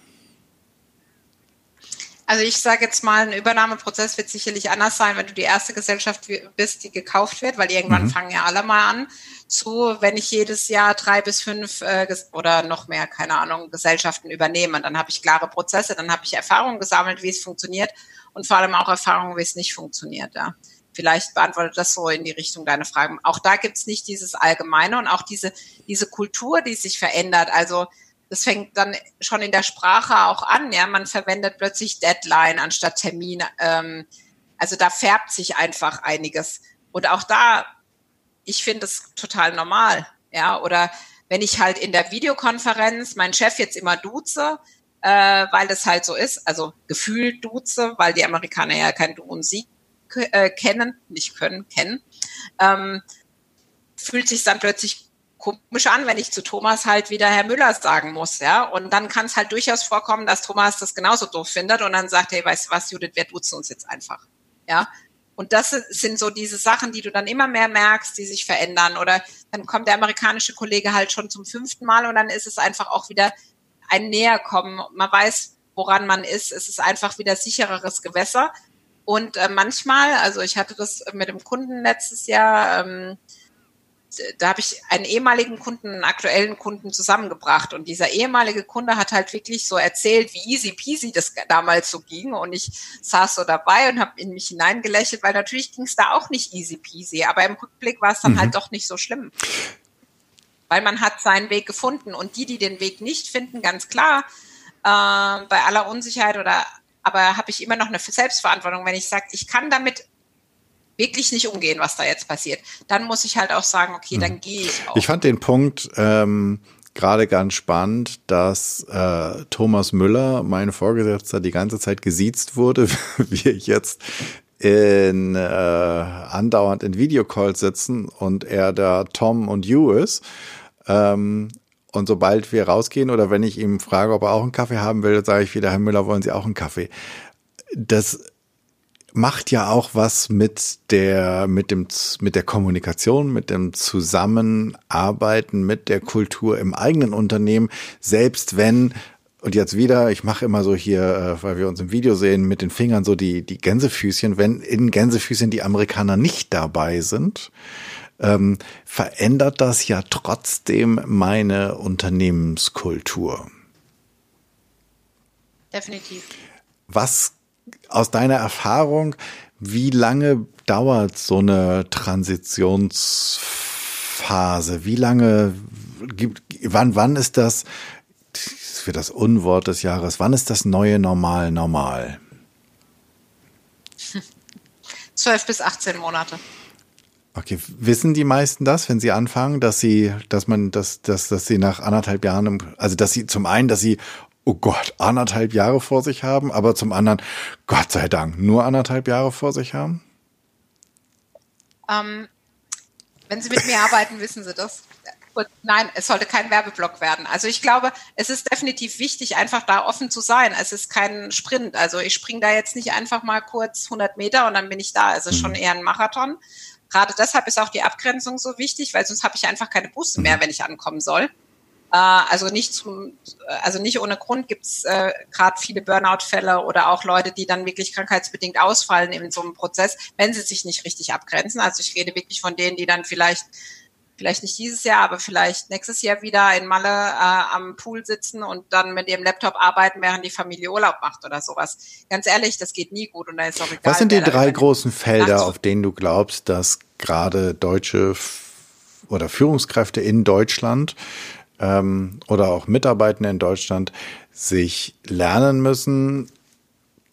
Also ich sage jetzt mal, ein Übernahmeprozess wird sicherlich anders sein, wenn du die erste Gesellschaft bist, die gekauft wird, weil irgendwann mhm. fangen ja alle mal an zu, wenn ich jedes Jahr drei bis fünf äh, oder noch mehr, keine Ahnung, Gesellschaften übernehme. Dann habe ich klare Prozesse, dann habe ich Erfahrungen gesammelt, wie es funktioniert und vor allem auch Erfahrungen, wie es nicht funktioniert. Ja. Vielleicht beantwortet das so in die Richtung deine Fragen. Auch da gibt es nicht dieses Allgemeine und auch diese, diese Kultur, die sich verändert. Also das fängt dann schon in der Sprache auch an. Ja, man verwendet plötzlich Deadline anstatt Termin. Ähm, also da färbt sich einfach einiges. Und auch da, ich finde es total normal. Ja, oder wenn ich halt in der Videokonferenz meinen Chef jetzt immer duze, äh, weil das halt so ist, also gefühlt duze, weil die Amerikaner ja kein Du und Sie äh, kennen, nicht können, kennen, ähm, fühlt sich dann plötzlich komisch an, wenn ich zu Thomas halt wieder Herr Müller sagen muss, ja. Und dann kann es halt durchaus vorkommen, dass Thomas das genauso doof findet und dann sagt, hey, weißt du was, Judith, wir duzen uns jetzt einfach, ja. Und das sind so diese Sachen, die du dann immer mehr merkst, die sich verändern. Oder dann kommt der amerikanische Kollege halt schon zum fünften Mal und dann ist es einfach auch wieder ein näher kommen. Man weiß, woran man ist. Es ist einfach wieder sichereres Gewässer. Und äh, manchmal, also ich hatte das mit dem Kunden letztes Jahr, ähm, da habe ich einen ehemaligen Kunden, einen aktuellen Kunden zusammengebracht. Und dieser ehemalige Kunde hat halt wirklich so erzählt, wie easy peasy das damals so ging. Und ich saß so dabei und habe in mich hineingelächelt, weil natürlich ging es da auch nicht easy peasy, aber im Rückblick war es dann mhm. halt doch nicht so schlimm, weil man hat seinen Weg gefunden. Und die, die den Weg nicht finden, ganz klar, äh, bei aller Unsicherheit oder aber habe ich immer noch eine Selbstverantwortung, wenn ich sage, ich kann damit wirklich nicht umgehen, was da jetzt passiert. Dann muss ich halt auch sagen, okay, dann hm. gehe ich auch. Ich fand den Punkt ähm, gerade ganz spannend, dass äh, Thomas Müller, mein Vorgesetzter, die ganze Zeit gesiezt wurde, *laughs* wie ich jetzt in äh, andauernd in Videocalls sitzen und er da Tom und You ist. Ähm, und sobald wir rausgehen oder wenn ich ihm frage, ob er auch einen Kaffee haben will, sage ich wieder, Herr Müller, wollen Sie auch einen Kaffee? Das macht ja auch was mit der, mit dem, mit der Kommunikation, mit dem Zusammenarbeiten, mit der Kultur im eigenen Unternehmen, selbst wenn und jetzt wieder, ich mache immer so hier, äh, weil wir uns im Video sehen, mit den Fingern so die, die Gänsefüßchen, wenn in Gänsefüßchen die Amerikaner nicht dabei sind, ähm, verändert das ja trotzdem meine Unternehmenskultur. Definitiv. Was aus deiner Erfahrung, wie lange dauert so eine Transitionsphase? Wie lange gibt, wann, wann ist das, wird das Unwort des Jahres, wann ist das neue Normal normal? *laughs* 12 bis 18 Monate. Okay, wissen die meisten das, wenn sie anfangen, dass sie, dass man, dass, dass, dass sie nach anderthalb Jahren, also dass sie zum einen, dass sie oh Gott, anderthalb Jahre vor sich haben, aber zum anderen, Gott sei Dank, nur anderthalb Jahre vor sich haben? Ähm, wenn Sie mit mir arbeiten, wissen Sie das. Nein, es sollte kein Werbeblock werden. Also ich glaube, es ist definitiv wichtig, einfach da offen zu sein. Es ist kein Sprint. Also ich springe da jetzt nicht einfach mal kurz 100 Meter und dann bin ich da. Es ist schon mhm. eher ein Marathon. Gerade deshalb ist auch die Abgrenzung so wichtig, weil sonst habe ich einfach keine Busse mehr, mhm. wenn ich ankommen soll. Äh, also nicht zum, also nicht ohne Grund gibt es äh, gerade viele Burnout-Fälle oder auch Leute, die dann wirklich krankheitsbedingt ausfallen in so einem Prozess, wenn sie sich nicht richtig abgrenzen. Also ich rede wirklich von denen, die dann vielleicht vielleicht nicht dieses Jahr, aber vielleicht nächstes Jahr wieder in Malle äh, am Pool sitzen und dann mit ihrem Laptop arbeiten, während die Familie Urlaub macht oder sowas. Ganz ehrlich, das geht nie gut und da ist auch egal. Was sind die drei großen Felder, auf denen du glaubst, dass gerade deutsche oder Führungskräfte in Deutschland ähm, oder auch Mitarbeitende in Deutschland sich lernen müssen,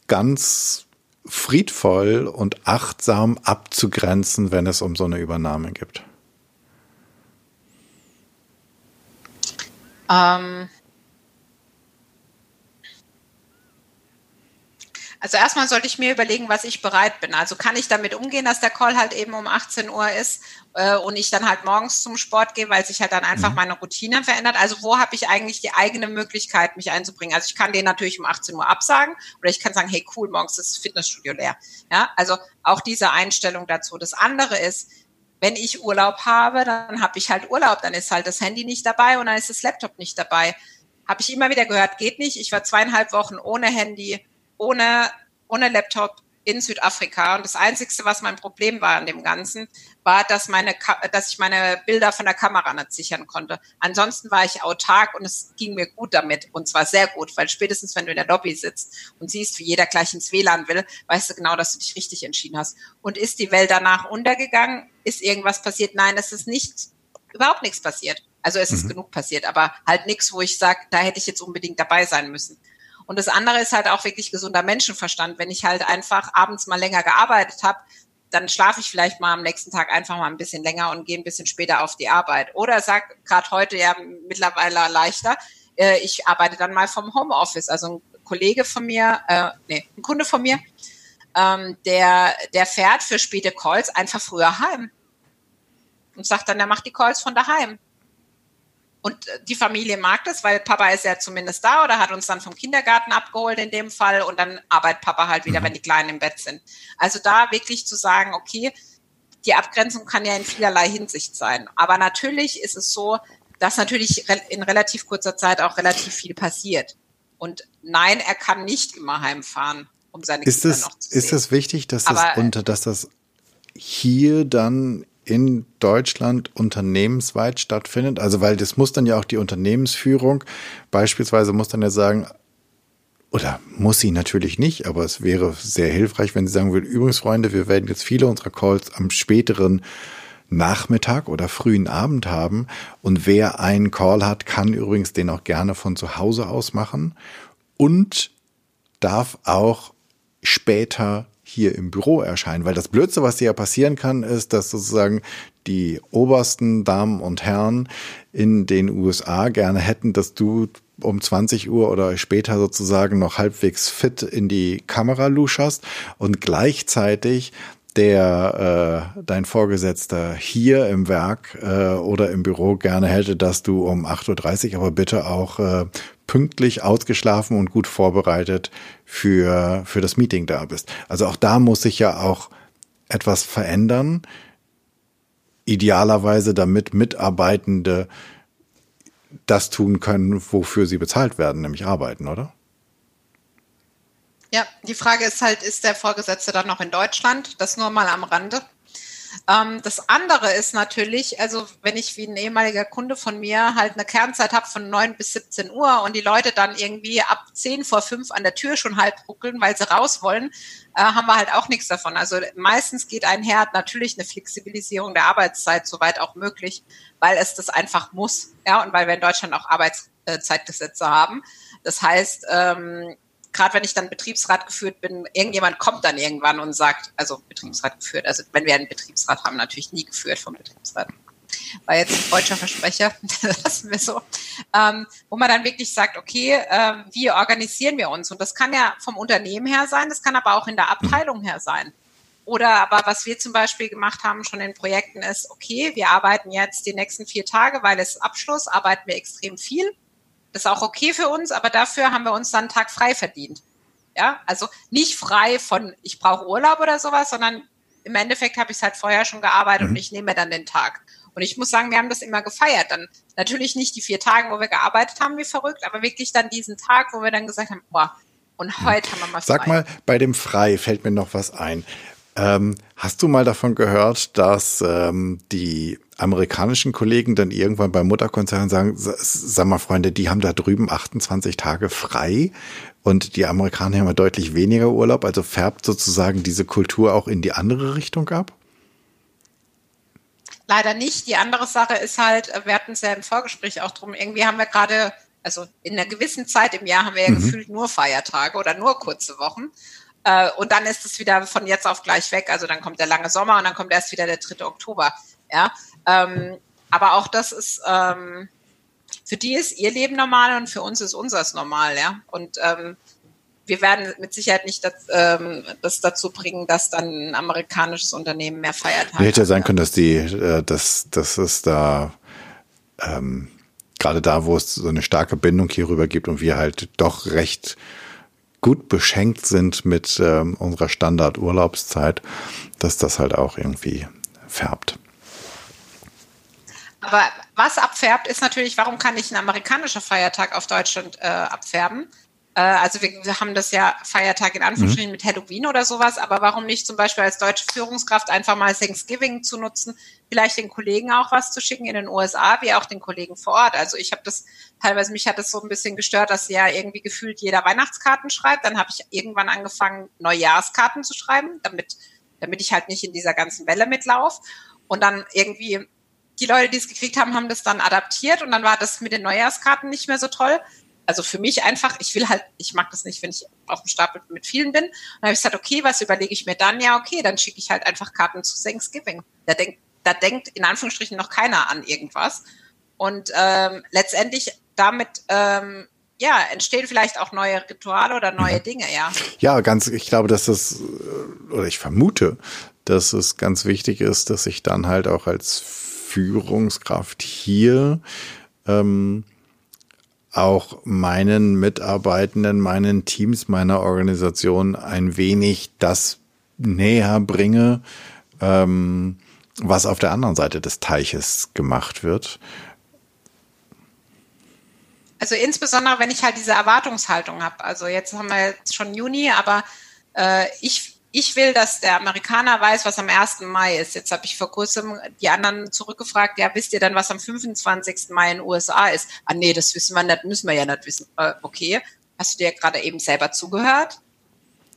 ganz friedvoll und achtsam abzugrenzen, wenn es um so eine Übernahme geht? Ähm, Also erstmal sollte ich mir überlegen, was ich bereit bin. Also kann ich damit umgehen, dass der Call halt eben um 18 Uhr ist äh, und ich dann halt morgens zum Sport gehe, weil sich halt dann einfach mhm. meine Routine verändert. Also wo habe ich eigentlich die eigene Möglichkeit, mich einzubringen? Also ich kann den natürlich um 18 Uhr absagen oder ich kann sagen, hey cool, morgens ist das Fitnessstudio leer. Ja, also auch diese Einstellung dazu. Das andere ist, wenn ich Urlaub habe, dann habe ich halt Urlaub, dann ist halt das Handy nicht dabei und dann ist das Laptop nicht dabei. Habe ich immer wieder gehört, geht nicht. Ich war zweieinhalb Wochen ohne Handy, ohne, ohne Laptop in Südafrika. Und das Einzige, was mein Problem war an dem Ganzen, war, dass, meine, dass ich meine Bilder von der Kamera nicht sichern konnte. Ansonsten war ich autark und es ging mir gut damit. Und zwar sehr gut, weil spätestens, wenn du in der Lobby sitzt und siehst, wie jeder gleich ins WLAN will, weißt du genau, dass du dich richtig entschieden hast. Und ist die Welt danach untergegangen? Ist irgendwas passiert? Nein, es ist nicht, überhaupt nichts passiert. Also es ist mhm. genug passiert, aber halt nichts, wo ich sage, da hätte ich jetzt unbedingt dabei sein müssen. Und das andere ist halt auch wirklich gesunder Menschenverstand. Wenn ich halt einfach abends mal länger gearbeitet habe, dann schlafe ich vielleicht mal am nächsten Tag einfach mal ein bisschen länger und gehe ein bisschen später auf die Arbeit. Oder sag gerade heute ja mittlerweile leichter, äh, ich arbeite dann mal vom Homeoffice. Also ein Kollege von mir, äh, nee, ein Kunde von mir, ähm, der, der fährt für späte Calls einfach früher heim und sagt dann, er macht die Calls von daheim. Und äh, die Familie mag das, weil Papa ist ja zumindest da oder hat uns dann vom Kindergarten abgeholt in dem Fall und dann arbeitet Papa halt wieder, mhm. wenn die Kleinen im Bett sind. Also da wirklich zu sagen, okay, die Abgrenzung kann ja in vielerlei Hinsicht sein. Aber natürlich ist es so, dass natürlich in relativ kurzer Zeit auch relativ viel passiert. Und nein, er kann nicht immer heimfahren, um seine ist Kinder es, noch zu sehen. Ist es wichtig, dass das, unter, dass das hier dann in Deutschland unternehmensweit stattfindet? Also, weil das muss dann ja auch die Unternehmensführung beispielsweise muss dann ja sagen, oder muss sie natürlich nicht, aber es wäre sehr hilfreich, wenn sie sagen würde, übrigens Freunde, wir werden jetzt viele unserer Calls am späteren Nachmittag oder frühen Abend haben. Und wer einen Call hat, kann übrigens den auch gerne von zu Hause aus machen und darf auch später hier im Büro erscheinen, weil das Blödste, was dir ja passieren kann, ist, dass sozusagen die obersten Damen und Herren in den USA gerne hätten, dass du um 20 Uhr oder später sozusagen noch halbwegs fit in die Kamera luscherst und gleichzeitig der äh, dein Vorgesetzter hier im Werk äh, oder im Büro gerne hätte, dass du um 8.30 Uhr aber bitte auch äh, pünktlich ausgeschlafen und gut vorbereitet für, für das Meeting da bist. Also auch da muss sich ja auch etwas verändern. Idealerweise, damit Mitarbeitende das tun können, wofür sie bezahlt werden, nämlich arbeiten, oder? Ja, die Frage ist halt, ist der Vorgesetzte dann noch in Deutschland? Das nur mal am Rande. Ähm, das andere ist natürlich, also wenn ich wie ein ehemaliger Kunde von mir halt eine Kernzeit habe von 9 bis 17 Uhr und die Leute dann irgendwie ab 10 vor 5 an der Tür schon halb ruckeln, weil sie raus wollen, äh, haben wir halt auch nichts davon. Also meistens geht einher natürlich eine Flexibilisierung der Arbeitszeit, soweit auch möglich, weil es das einfach muss. Ja, und weil wir in Deutschland auch Arbeitszeitgesetze haben. Das heißt, ähm, gerade wenn ich dann Betriebsrat geführt bin, irgendjemand kommt dann irgendwann und sagt, also Betriebsrat geführt, also wenn wir einen Betriebsrat haben, natürlich nie geführt vom Betriebsrat. War jetzt ein deutscher Versprecher, *laughs* lassen wir so. Ähm, wo man dann wirklich sagt, okay, äh, wie organisieren wir uns? Und das kann ja vom Unternehmen her sein, das kann aber auch in der Abteilung her sein. Oder aber was wir zum Beispiel gemacht haben schon in Projekten ist, okay, wir arbeiten jetzt die nächsten vier Tage, weil es Abschluss, arbeiten wir extrem viel das ist auch okay für uns, aber dafür haben wir uns dann einen Tag frei verdient. Ja, also nicht frei von, ich brauche Urlaub oder sowas, sondern im Endeffekt habe ich es halt vorher schon gearbeitet mhm. und ich nehme dann den Tag. Und ich muss sagen, wir haben das immer gefeiert. Dann natürlich nicht die vier Tage, wo wir gearbeitet haben, wie verrückt, aber wirklich dann diesen Tag, wo wir dann gesagt haben, boah, und heute haben wir mal frei. Sag mal, bei dem Frei fällt mir noch was ein. Ähm, hast du mal davon gehört, dass ähm, die amerikanischen Kollegen dann irgendwann beim Mutterkonzern sagen, sag mal Freunde, die haben da drüben 28 Tage frei und die Amerikaner haben ja deutlich weniger Urlaub, also färbt sozusagen diese Kultur auch in die andere Richtung ab? Leider nicht. Die andere Sache ist halt, wir hatten es ja im Vorgespräch auch drum, irgendwie haben wir gerade, also in einer gewissen Zeit im Jahr haben wir ja mhm. gefühlt nur Feiertage oder nur kurze Wochen. Äh, und dann ist es wieder von jetzt auf gleich weg. Also dann kommt der lange Sommer und dann kommt erst wieder der 3. Oktober. Ja, ähm, aber auch das ist, ähm, für die ist ihr Leben normal und für uns ist unseres normal, ja. Und ähm, wir werden mit Sicherheit nicht das, ähm, das dazu bringen, dass dann ein amerikanisches Unternehmen mehr feiert. Hätte ja sein können, dass die, äh, dass, dass es da ähm, gerade da, wo es so eine starke Bindung hierüber gibt und wir halt doch recht gut beschenkt sind mit ähm, unserer Standardurlaubszeit, dass das halt auch irgendwie färbt. Aber was abfärbt, ist natürlich, warum kann nicht ein amerikanischer Feiertag auf Deutschland äh, abfärben? Äh, also wir, wir, haben das ja Feiertag in Anführungsstrichen mhm. mit Halloween oder sowas, aber warum nicht zum Beispiel als deutsche Führungskraft einfach mal Thanksgiving zu nutzen, vielleicht den Kollegen auch was zu schicken in den USA, wie auch den Kollegen vor Ort. Also ich habe das, teilweise mich hat das so ein bisschen gestört, dass ja irgendwie gefühlt jeder Weihnachtskarten schreibt. Dann habe ich irgendwann angefangen, Neujahrskarten zu schreiben, damit, damit ich halt nicht in dieser ganzen Welle mitlaufe. Und dann irgendwie die Leute, die es gekriegt haben, haben das dann adaptiert und dann war das mit den Neujahrskarten nicht mehr so toll. Also für mich einfach, ich will halt, ich mag das nicht, wenn ich auf dem Stapel mit vielen bin. Und dann habe ich gesagt, okay, was überlege ich mir dann? Ja, okay, dann schicke ich halt einfach Karten zu Thanksgiving. Da denkt, da denkt in Anführungsstrichen noch keiner an irgendwas. Und ähm, letztendlich damit ähm, ja, entstehen vielleicht auch neue Rituale oder neue mhm. Dinge, ja. Ja, ganz, ich glaube, dass das, oder ich vermute, dass es ganz wichtig ist, dass ich dann halt auch als Führungskraft hier ähm, auch meinen Mitarbeitenden, meinen Teams, meiner Organisation ein wenig das näher bringe, ähm, was auf der anderen Seite des Teiches gemacht wird. Also insbesondere, wenn ich halt diese Erwartungshaltung habe. Also jetzt haben wir jetzt schon Juni, aber äh, ich, ich will, dass der Amerikaner weiß, was am 1. Mai ist. Jetzt habe ich vor kurzem die anderen zurückgefragt, ja, wisst ihr dann, was am 25. Mai in den USA ist? Ah nee, das wissen wir nicht, müssen wir ja nicht wissen. Äh, okay, hast du dir gerade eben selber zugehört?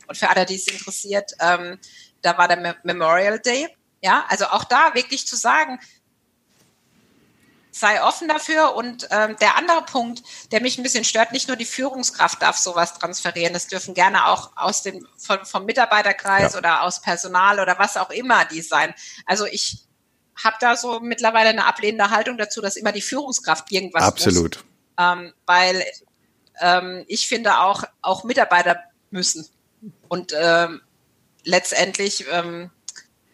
Und für alle, die es interessiert, ähm, da war der Memorial Day. Ja, also auch da wirklich zu sagen, sei offen dafür. Und ähm, der andere Punkt, der mich ein bisschen stört, nicht nur die Führungskraft darf sowas transferieren, das dürfen gerne auch aus dem vom, vom Mitarbeiterkreis ja. oder aus Personal oder was auch immer die sein. Also ich habe da so mittlerweile eine ablehnende Haltung dazu, dass immer die Führungskraft irgendwas Absolut. Muss. Ähm, weil ähm, ich finde auch, auch Mitarbeiter müssen. Und ähm, letztendlich ähm,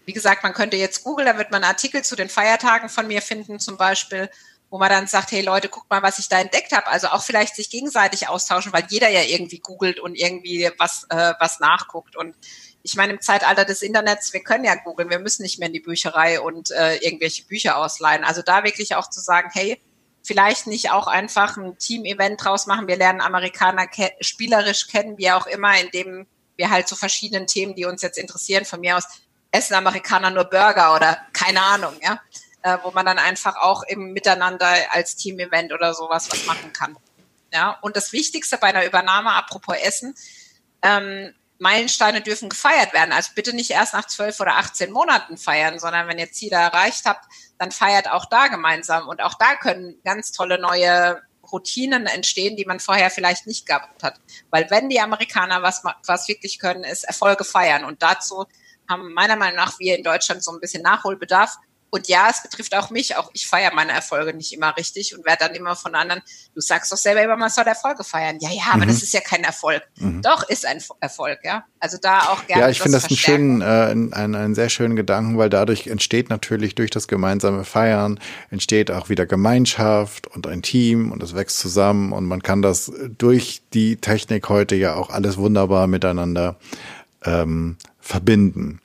wie gesagt, man könnte jetzt googeln, da wird man Artikel zu den Feiertagen von mir finden, zum Beispiel, wo man dann sagt, hey Leute, guckt mal, was ich da entdeckt habe. Also auch vielleicht sich gegenseitig austauschen, weil jeder ja irgendwie googelt und irgendwie was, äh, was nachguckt. Und ich meine, im Zeitalter des Internets, wir können ja googeln, wir müssen nicht mehr in die Bücherei und äh, irgendwelche Bücher ausleihen. Also da wirklich auch zu sagen, hey, vielleicht nicht auch einfach ein Team-Event draus machen. Wir lernen Amerikaner ke spielerisch kennen, wie auch immer, indem wir halt zu so verschiedenen Themen, die uns jetzt interessieren, von mir aus essen Amerikaner nur Burger oder keine Ahnung, ja, äh, wo man dann einfach auch im Miteinander als Team-Event oder sowas was machen kann. Ja, und das Wichtigste bei einer Übernahme, apropos Essen, ähm, Meilensteine dürfen gefeiert werden. Also bitte nicht erst nach zwölf oder 18 Monaten feiern, sondern wenn ihr Ziele erreicht habt, dann feiert auch da gemeinsam. Und auch da können ganz tolle neue Routinen entstehen, die man vorher vielleicht nicht gehabt hat. Weil wenn die Amerikaner was, was wirklich können, ist Erfolge feiern. Und dazu haben meiner Meinung nach wir in Deutschland so ein bisschen Nachholbedarf. Und ja, es betrifft auch mich. Auch ich feiere meine Erfolge nicht immer richtig und werde dann immer von anderen, du sagst doch selber immer, man soll Erfolge feiern. Ja, ja, aber mhm. das ist ja kein Erfolg. Mhm. Doch, ist ein Erfolg, ja. Also da auch gerne. Ja, ich finde das einen schönen, äh, einen, einen sehr schönen Gedanken, weil dadurch entsteht natürlich durch das gemeinsame Feiern, entsteht auch wieder Gemeinschaft und ein Team und es wächst zusammen und man kann das durch die Technik heute ja auch alles wunderbar miteinander ähm, verbinden?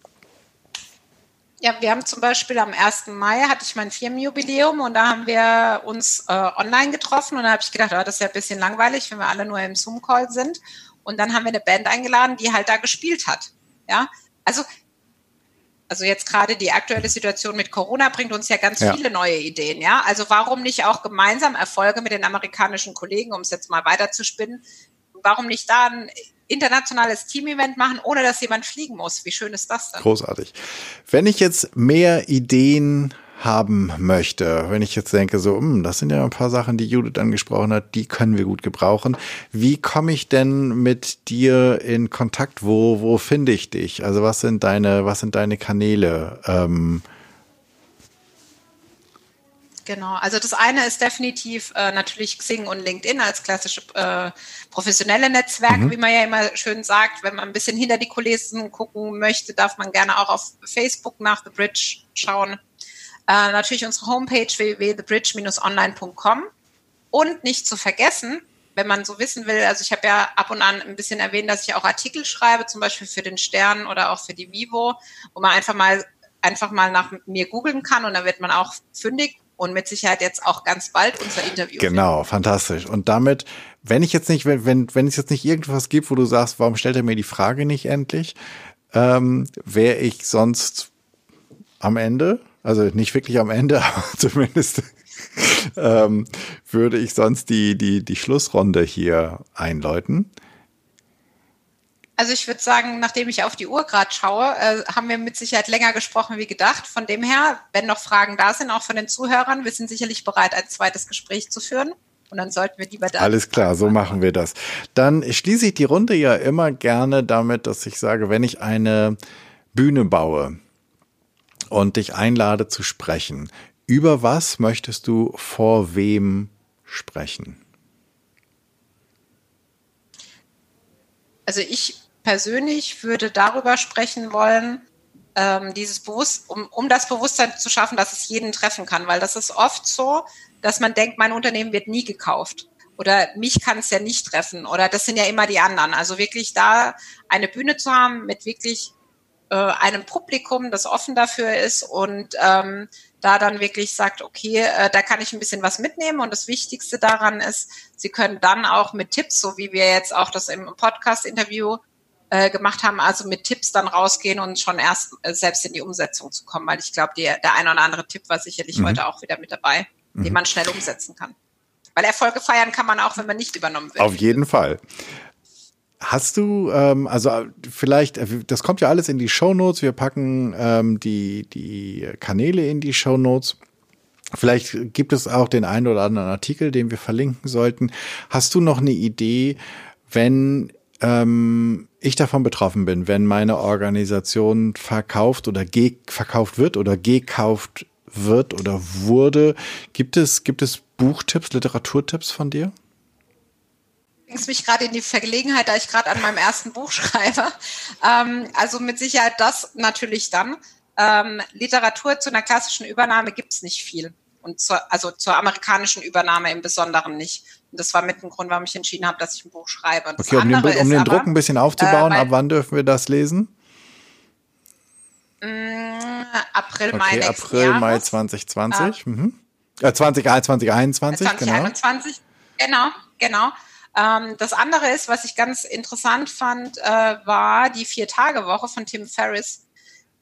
Ja, wir haben zum Beispiel am 1. Mai hatte ich mein Firmenjubiläum und da haben wir uns äh, online getroffen und da habe ich gedacht, oh, das ist ja ein bisschen langweilig, wenn wir alle nur im Zoom-Call sind. Und dann haben wir eine Band eingeladen, die halt da gespielt hat. Ja, also also jetzt gerade die aktuelle Situation mit Corona bringt uns ja ganz ja. viele neue Ideen, ja. Also warum nicht auch gemeinsam Erfolge mit den amerikanischen Kollegen, um es jetzt mal weiterzuspinnen, warum nicht da ein internationales Team-Event machen, ohne dass jemand fliegen muss. Wie schön ist das denn? Großartig. Wenn ich jetzt mehr Ideen haben möchte, wenn ich jetzt denke, so, hm, das sind ja ein paar Sachen, die Judith angesprochen hat, die können wir gut gebrauchen. Wie komme ich denn mit dir in Kontakt? Wo, wo finde ich dich? Also was sind deine, was sind deine Kanäle? Ähm, Genau, also das eine ist definitiv äh, natürlich Xing und LinkedIn als klassische äh, professionelle Netzwerke, mhm. wie man ja immer schön sagt. Wenn man ein bisschen hinter die Kulissen gucken möchte, darf man gerne auch auf Facebook nach The Bridge schauen. Äh, natürlich unsere Homepage www.thebridge-online.com und nicht zu vergessen, wenn man so wissen will, also ich habe ja ab und an ein bisschen erwähnt, dass ich auch Artikel schreibe, zum Beispiel für den Stern oder auch für die Vivo, wo man einfach mal einfach mal nach mir googeln kann und da wird man auch fündig und mit Sicherheit jetzt auch ganz bald unser Interview. Genau, finden. fantastisch. Und damit, wenn ich jetzt nicht, wenn, wenn, wenn es jetzt nicht irgendwas gibt, wo du sagst, warum stellt er mir die Frage nicht endlich, ähm, wäre ich sonst am Ende, also nicht wirklich am Ende, *laughs* aber zumindest ähm, würde ich sonst die, die, die Schlussrunde hier einläuten. Also ich würde sagen, nachdem ich auf die Uhr gerade schaue, äh, haben wir mit Sicherheit länger gesprochen wie gedacht. Von dem her, wenn noch Fragen da sind, auch von den Zuhörern, wir sind sicherlich bereit, ein zweites Gespräch zu führen. Und dann sollten wir lieber da. Alles klar, so machen wir das. Dann schließe ich die Runde ja immer gerne damit, dass ich sage, wenn ich eine Bühne baue und dich einlade zu sprechen, über was möchtest du vor wem sprechen? Also ich persönlich würde darüber sprechen wollen, ähm, dieses Bewusst um, um das Bewusstsein zu schaffen, dass es jeden treffen kann, weil das ist oft so, dass man denkt, mein Unternehmen wird nie gekauft oder mich kann es ja nicht treffen oder das sind ja immer die anderen. Also wirklich da eine Bühne zu haben mit wirklich äh, einem Publikum, das offen dafür ist und ähm, da dann wirklich sagt, okay, äh, da kann ich ein bisschen was mitnehmen. Und das Wichtigste daran ist, Sie können dann auch mit Tipps, so wie wir jetzt auch das im Podcast-Interview äh, gemacht haben, also mit Tipps dann rausgehen und schon erst äh, selbst in die Umsetzung zu kommen, weil ich glaube, der ein oder andere Tipp war sicherlich mhm. heute auch wieder mit dabei, mhm. den man schnell umsetzen kann. Weil Erfolge feiern kann man auch, wenn man nicht übernommen wird. Auf jeden Fall. Hast du, ähm, also vielleicht, äh, das kommt ja alles in die Show Notes. Wir packen ähm, die, die Kanäle in die Show Notes. Vielleicht gibt es auch den einen oder anderen Artikel, den wir verlinken sollten. Hast du noch eine Idee, wenn ähm, ich davon betroffen bin, wenn meine Organisation verkauft oder verkauft wird oder gekauft wird oder wurde? Gibt es, gibt es Buchtipps, Literaturtipps von dir? bringst mich gerade in die Vergelegenheit, da ich gerade an meinem ersten Buch schreibe. Ähm, also mit Sicherheit das natürlich dann. Ähm, Literatur zu einer klassischen Übernahme gibt es nicht viel. Und zur, also zur amerikanischen Übernahme im Besonderen nicht. Und das war mit dem Grund, warum ich entschieden habe, dass ich ein Buch schreibe. okay, um den, um den aber, Druck ein bisschen aufzubauen, äh, ab wann dürfen wir das lesen? Mm, April, Mai okay, April, Jahres. Mai 2020. Äh, mhm. äh, 20, 2021, 2021, genau. Genau, genau. Ähm, das andere ist, was ich ganz interessant fand, äh, war die Vier-Tage-Woche von Tim Ferriss,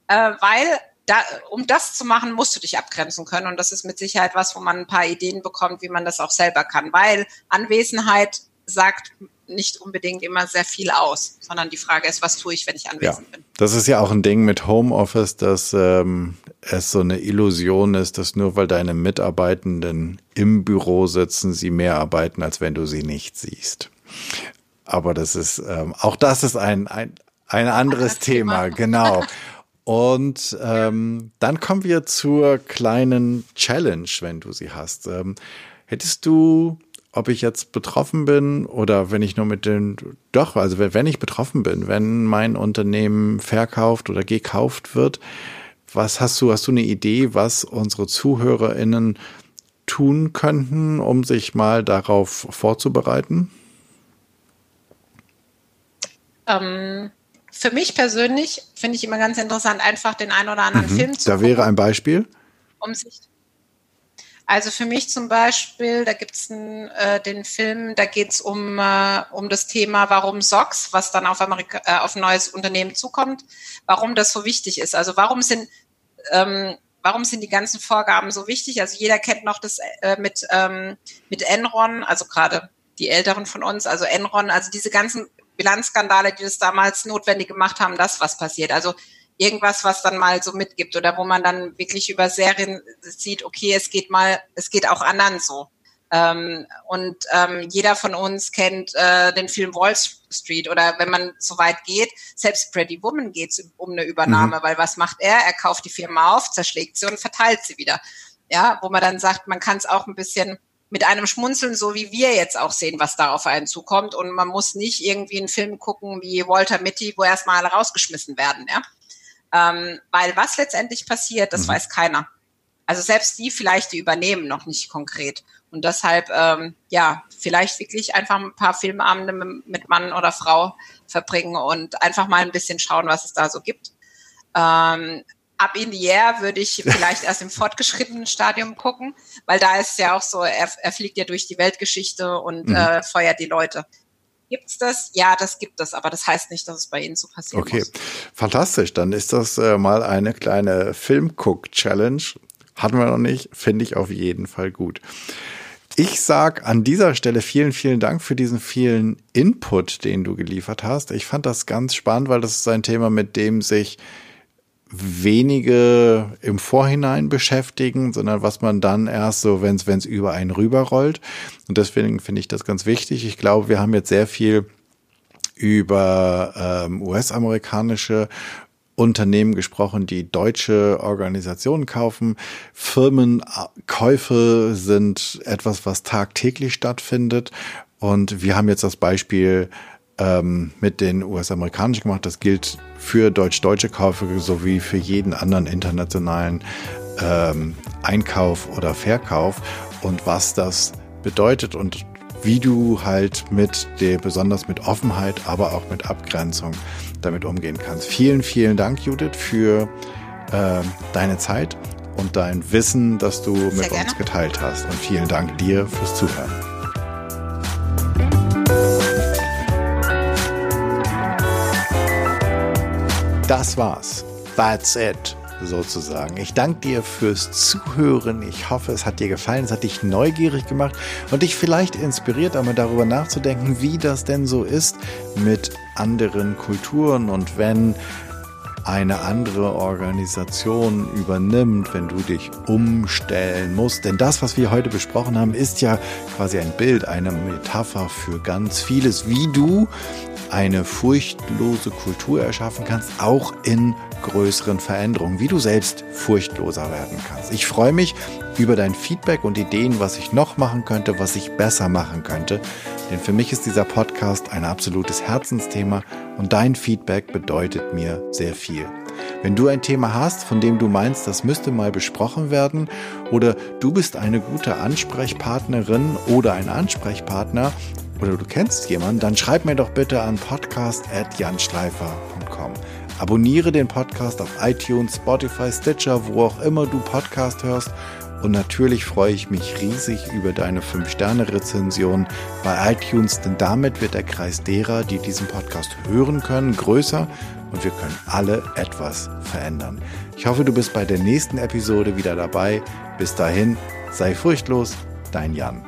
äh, weil da, um das zu machen, musst du dich abgrenzen können. Und das ist mit Sicherheit was, wo man ein paar Ideen bekommt, wie man das auch selber kann. Weil Anwesenheit sagt nicht unbedingt immer sehr viel aus, sondern die Frage ist, was tue ich, wenn ich anwesend ja, bin. Das ist ja auch ein Ding mit Homeoffice, dass ähm, es so eine Illusion ist, dass nur weil deine Mitarbeitenden im Büro sitzen, sie mehr arbeiten, als wenn du sie nicht siehst. Aber das ist, ähm, auch das ist ein, ein, ein anderes Thema, Thema. genau. *laughs* Und ähm, dann kommen wir zur kleinen Challenge, wenn du sie hast. Ähm, hättest du ob ich jetzt betroffen bin oder wenn ich nur mit den, doch, also wenn ich betroffen bin, wenn mein Unternehmen verkauft oder gekauft wird, was hast du, hast du eine Idee, was unsere ZuhörerInnen tun könnten, um sich mal darauf vorzubereiten? Ähm, für mich persönlich finde ich immer ganz interessant, einfach den einen oder anderen mhm, Film zu Da gucken, wäre ein Beispiel. Um sich also für mich zum Beispiel, da gibt's äh, den Film, da geht's um, äh, um das Thema, warum Socks, was dann auf, Amerika, äh, auf ein neues Unternehmen zukommt, warum das so wichtig ist. Also warum sind, ähm, warum sind die ganzen Vorgaben so wichtig? Also jeder kennt noch das äh, mit, ähm, mit Enron, also gerade die Älteren von uns, also Enron, also diese ganzen Bilanzskandale, die das damals notwendig gemacht haben, das was passiert. Also irgendwas, was dann mal so mitgibt oder wo man dann wirklich über Serien sieht, okay, es geht mal, es geht auch anderen so. Ähm, und ähm, jeder von uns kennt äh, den Film Wall Street oder wenn man so weit geht, selbst Pretty Woman geht es um eine Übernahme, mhm. weil was macht er? Er kauft die Firma auf, zerschlägt sie und verteilt sie wieder. Ja, wo man dann sagt, man kann es auch ein bisschen mit einem Schmunzeln, so wie wir jetzt auch sehen, was da auf einen zukommt. Und man muss nicht irgendwie einen Film gucken wie Walter Mitty, wo erstmal alle rausgeschmissen werden. Ja? Ähm, weil was letztendlich passiert, das mhm. weiß keiner. Also selbst die vielleicht, die übernehmen noch nicht konkret. Und deshalb, ähm, ja, vielleicht wirklich einfach ein paar Filmabende mit Mann oder Frau verbringen und einfach mal ein bisschen schauen, was es da so gibt. Ähm, Up in the Air würde ich vielleicht erst im fortgeschrittenen Stadium gucken, weil da ist ja auch so, er, er fliegt ja durch die Weltgeschichte und mhm. äh, feuert die Leute. Gibt es das? Ja, das gibt es, aber das heißt nicht, dass es bei Ihnen so passiert. Okay, muss. fantastisch. Dann ist das äh, mal eine kleine Filmcook-Challenge. Hatten wir noch nicht, finde ich auf jeden Fall gut. Ich sag an dieser Stelle vielen, vielen Dank für diesen vielen Input, den du geliefert hast. Ich fand das ganz spannend, weil das ist ein Thema, mit dem sich wenige im Vorhinein beschäftigen, sondern was man dann erst so, wenn es über einen rüberrollt. Und deswegen finde ich das ganz wichtig. Ich glaube, wir haben jetzt sehr viel über ähm, US-amerikanische Unternehmen gesprochen, die deutsche Organisationen kaufen. Firmenkäufe sind etwas, was tagtäglich stattfindet. Und wir haben jetzt das Beispiel ähm, mit den US-amerikanischen gemacht. Das gilt für deutsch-deutsche Käufe sowie für jeden anderen internationalen ähm, Einkauf oder Verkauf und was das bedeutet und wie du halt mit der, besonders mit Offenheit, aber auch mit Abgrenzung damit umgehen kannst. Vielen, vielen Dank, Judith, für äh, deine Zeit und dein Wissen, das du Sehr mit gerne. uns geteilt hast. Und vielen Dank dir fürs Zuhören. Das war's. That's it sozusagen. Ich danke dir fürs Zuhören. Ich hoffe, es hat dir gefallen, es hat dich neugierig gemacht und dich vielleicht inspiriert, einmal darüber nachzudenken, wie das denn so ist mit anderen Kulturen und wenn eine andere Organisation übernimmt, wenn du dich umstellen musst. Denn das, was wir heute besprochen haben, ist ja quasi ein Bild, eine Metapher für ganz vieles, wie du eine furchtlose Kultur erschaffen kannst, auch in größeren Veränderungen, wie du selbst furchtloser werden kannst. Ich freue mich über dein Feedback und Ideen, was ich noch machen könnte, was ich besser machen könnte. Denn für mich ist dieser Podcast ein absolutes Herzensthema und dein Feedback bedeutet mir sehr viel. Wenn du ein Thema hast, von dem du meinst, das müsste mal besprochen werden, oder du bist eine gute Ansprechpartnerin oder ein Ansprechpartner, oder du kennst jemanden, dann schreib mir doch bitte an podcast.janschleifer.com. Abonniere den Podcast auf iTunes, Spotify, Stitcher, wo auch immer du Podcast hörst. Und natürlich freue ich mich riesig über deine 5-Sterne-Rezension bei iTunes, denn damit wird der Kreis derer, die diesen Podcast hören können, größer und wir können alle etwas verändern. Ich hoffe, du bist bei der nächsten Episode wieder dabei. Bis dahin, sei furchtlos, dein Jan.